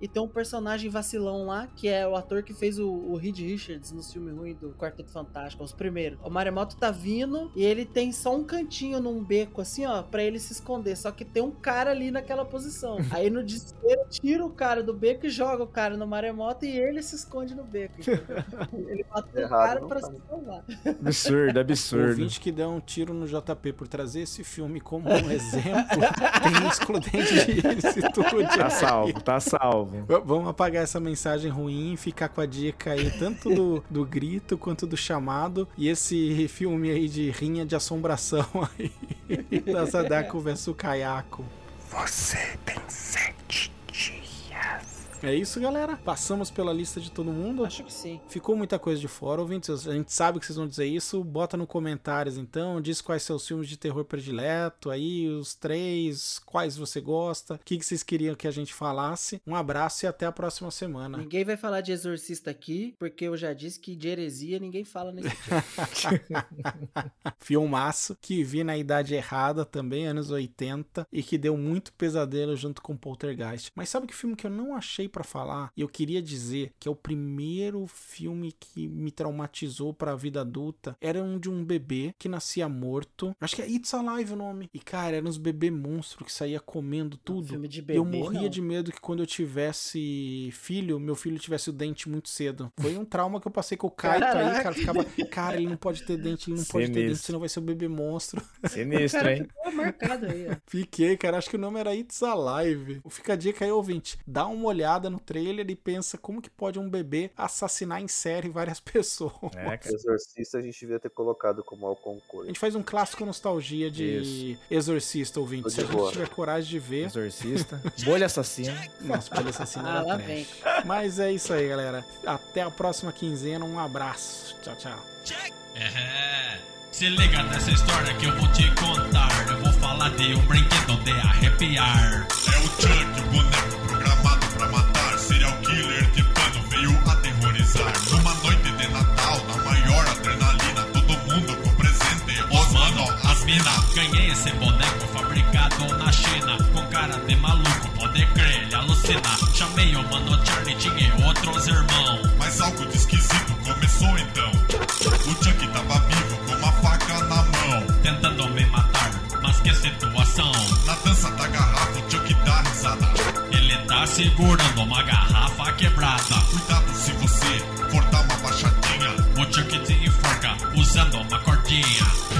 e tem um personagem vacilão lá, que é o ator que fez o, o Reed Richards no filme ruim do Quarteto Fantástico, os primeiros. O maremoto tá vindo e ele tem só um cantinho num beco assim, ó, pra ele se esconder, só que tem um cara ali naquela posição. Aí no desespero tira o cara do beco e joga o cara no maremoto e ele se esconde no beco. ele matou o cara pra se salvar. Absurdo, O absurdo. ouvinte que deu um tiro no JP por trazer esse filme como um exemplo tem excludente de. Tá salvo, tá salvo. V- Vamos apagar essa mensagem ruim e ficar com a dica aí, tanto do, do grito quanto do chamado. E esse filme aí de rinha de assombração aí. da Sadako vs Kayako. Você tem sete. É isso, galera. Passamos pela lista de todo mundo. Acho que sim. Ficou muita coisa de fora, ouvintes. A gente sabe que vocês vão dizer isso. Bota no comentários então. Diz quais são os filmes de terror predileto. Aí, os três. Quais você gosta. O que, que vocês queriam que a gente falasse. Um abraço e até a próxima semana. Ninguém vai falar de exorcista aqui, porque eu já disse que de heresia ninguém fala nesse Filmaço que vi na idade errada também, anos 80, e que deu muito pesadelo junto com Poltergeist. Mas sabe que filme que eu não achei para falar? E eu queria dizer que é o primeiro filme que me traumatizou para a vida adulta. Era um de um bebê que nascia morto. Acho que é It's Alive o nome. E cara, eram uns bebê monstro que saía comendo tudo. filme de E bebê, eu morria não. de medo que quando eu tivesse filho, meu filho tivesse o dente muito cedo. Foi um trauma que eu passei com o Kaito aí, cara. Caraca. Ficava, cara, ele não pode ter dente, ele não pode ter dente, Sinistro. senão vai ser o bebê monstro. Sinistro, hein? Marcado aí, ó. Fiquei, cara. Acho que o nome era It's Alive. Fica a dica aí, ouvinte. Dá uma olhada no trailer e pensa como que pode um bebê assassinar em série várias pessoas. É, Exorcista a gente devia ter colocado como ao A gente faz um clássico nostalgia de Exorcista, ouvinte. Se a gente tiver coragem de ver. Exorcista. Bolha assassina. Nossa, Bolha Assassina Ah, lá vem. Mas é isso aí, galera. Até a próxima quinzena. Um abraço. Tchau, tchau. É, se liga nessa história que eu vou te contar. Eu vou falar de um brinquedo de arrepiar. É o Chuck, o boneco Numa noite de Natal, na maior adrenalina, todo mundo com presente. Os mano, as mina. Ganhei esse boneco fabricado na China. Com cara de maluco, pode crer, ele alucina. Chamei o mano Charlie, tinha outros irmãos. Mas algo de esquisito começou então. O Chuck tava vivo com uma faca na mão. Tentando me matar, mas que situação. Na dança da garrafa, o Chuck dá risada. Ele tá segurando uma garrafa quebrada. Cuidado Chuck te enforca usando uma cordinha.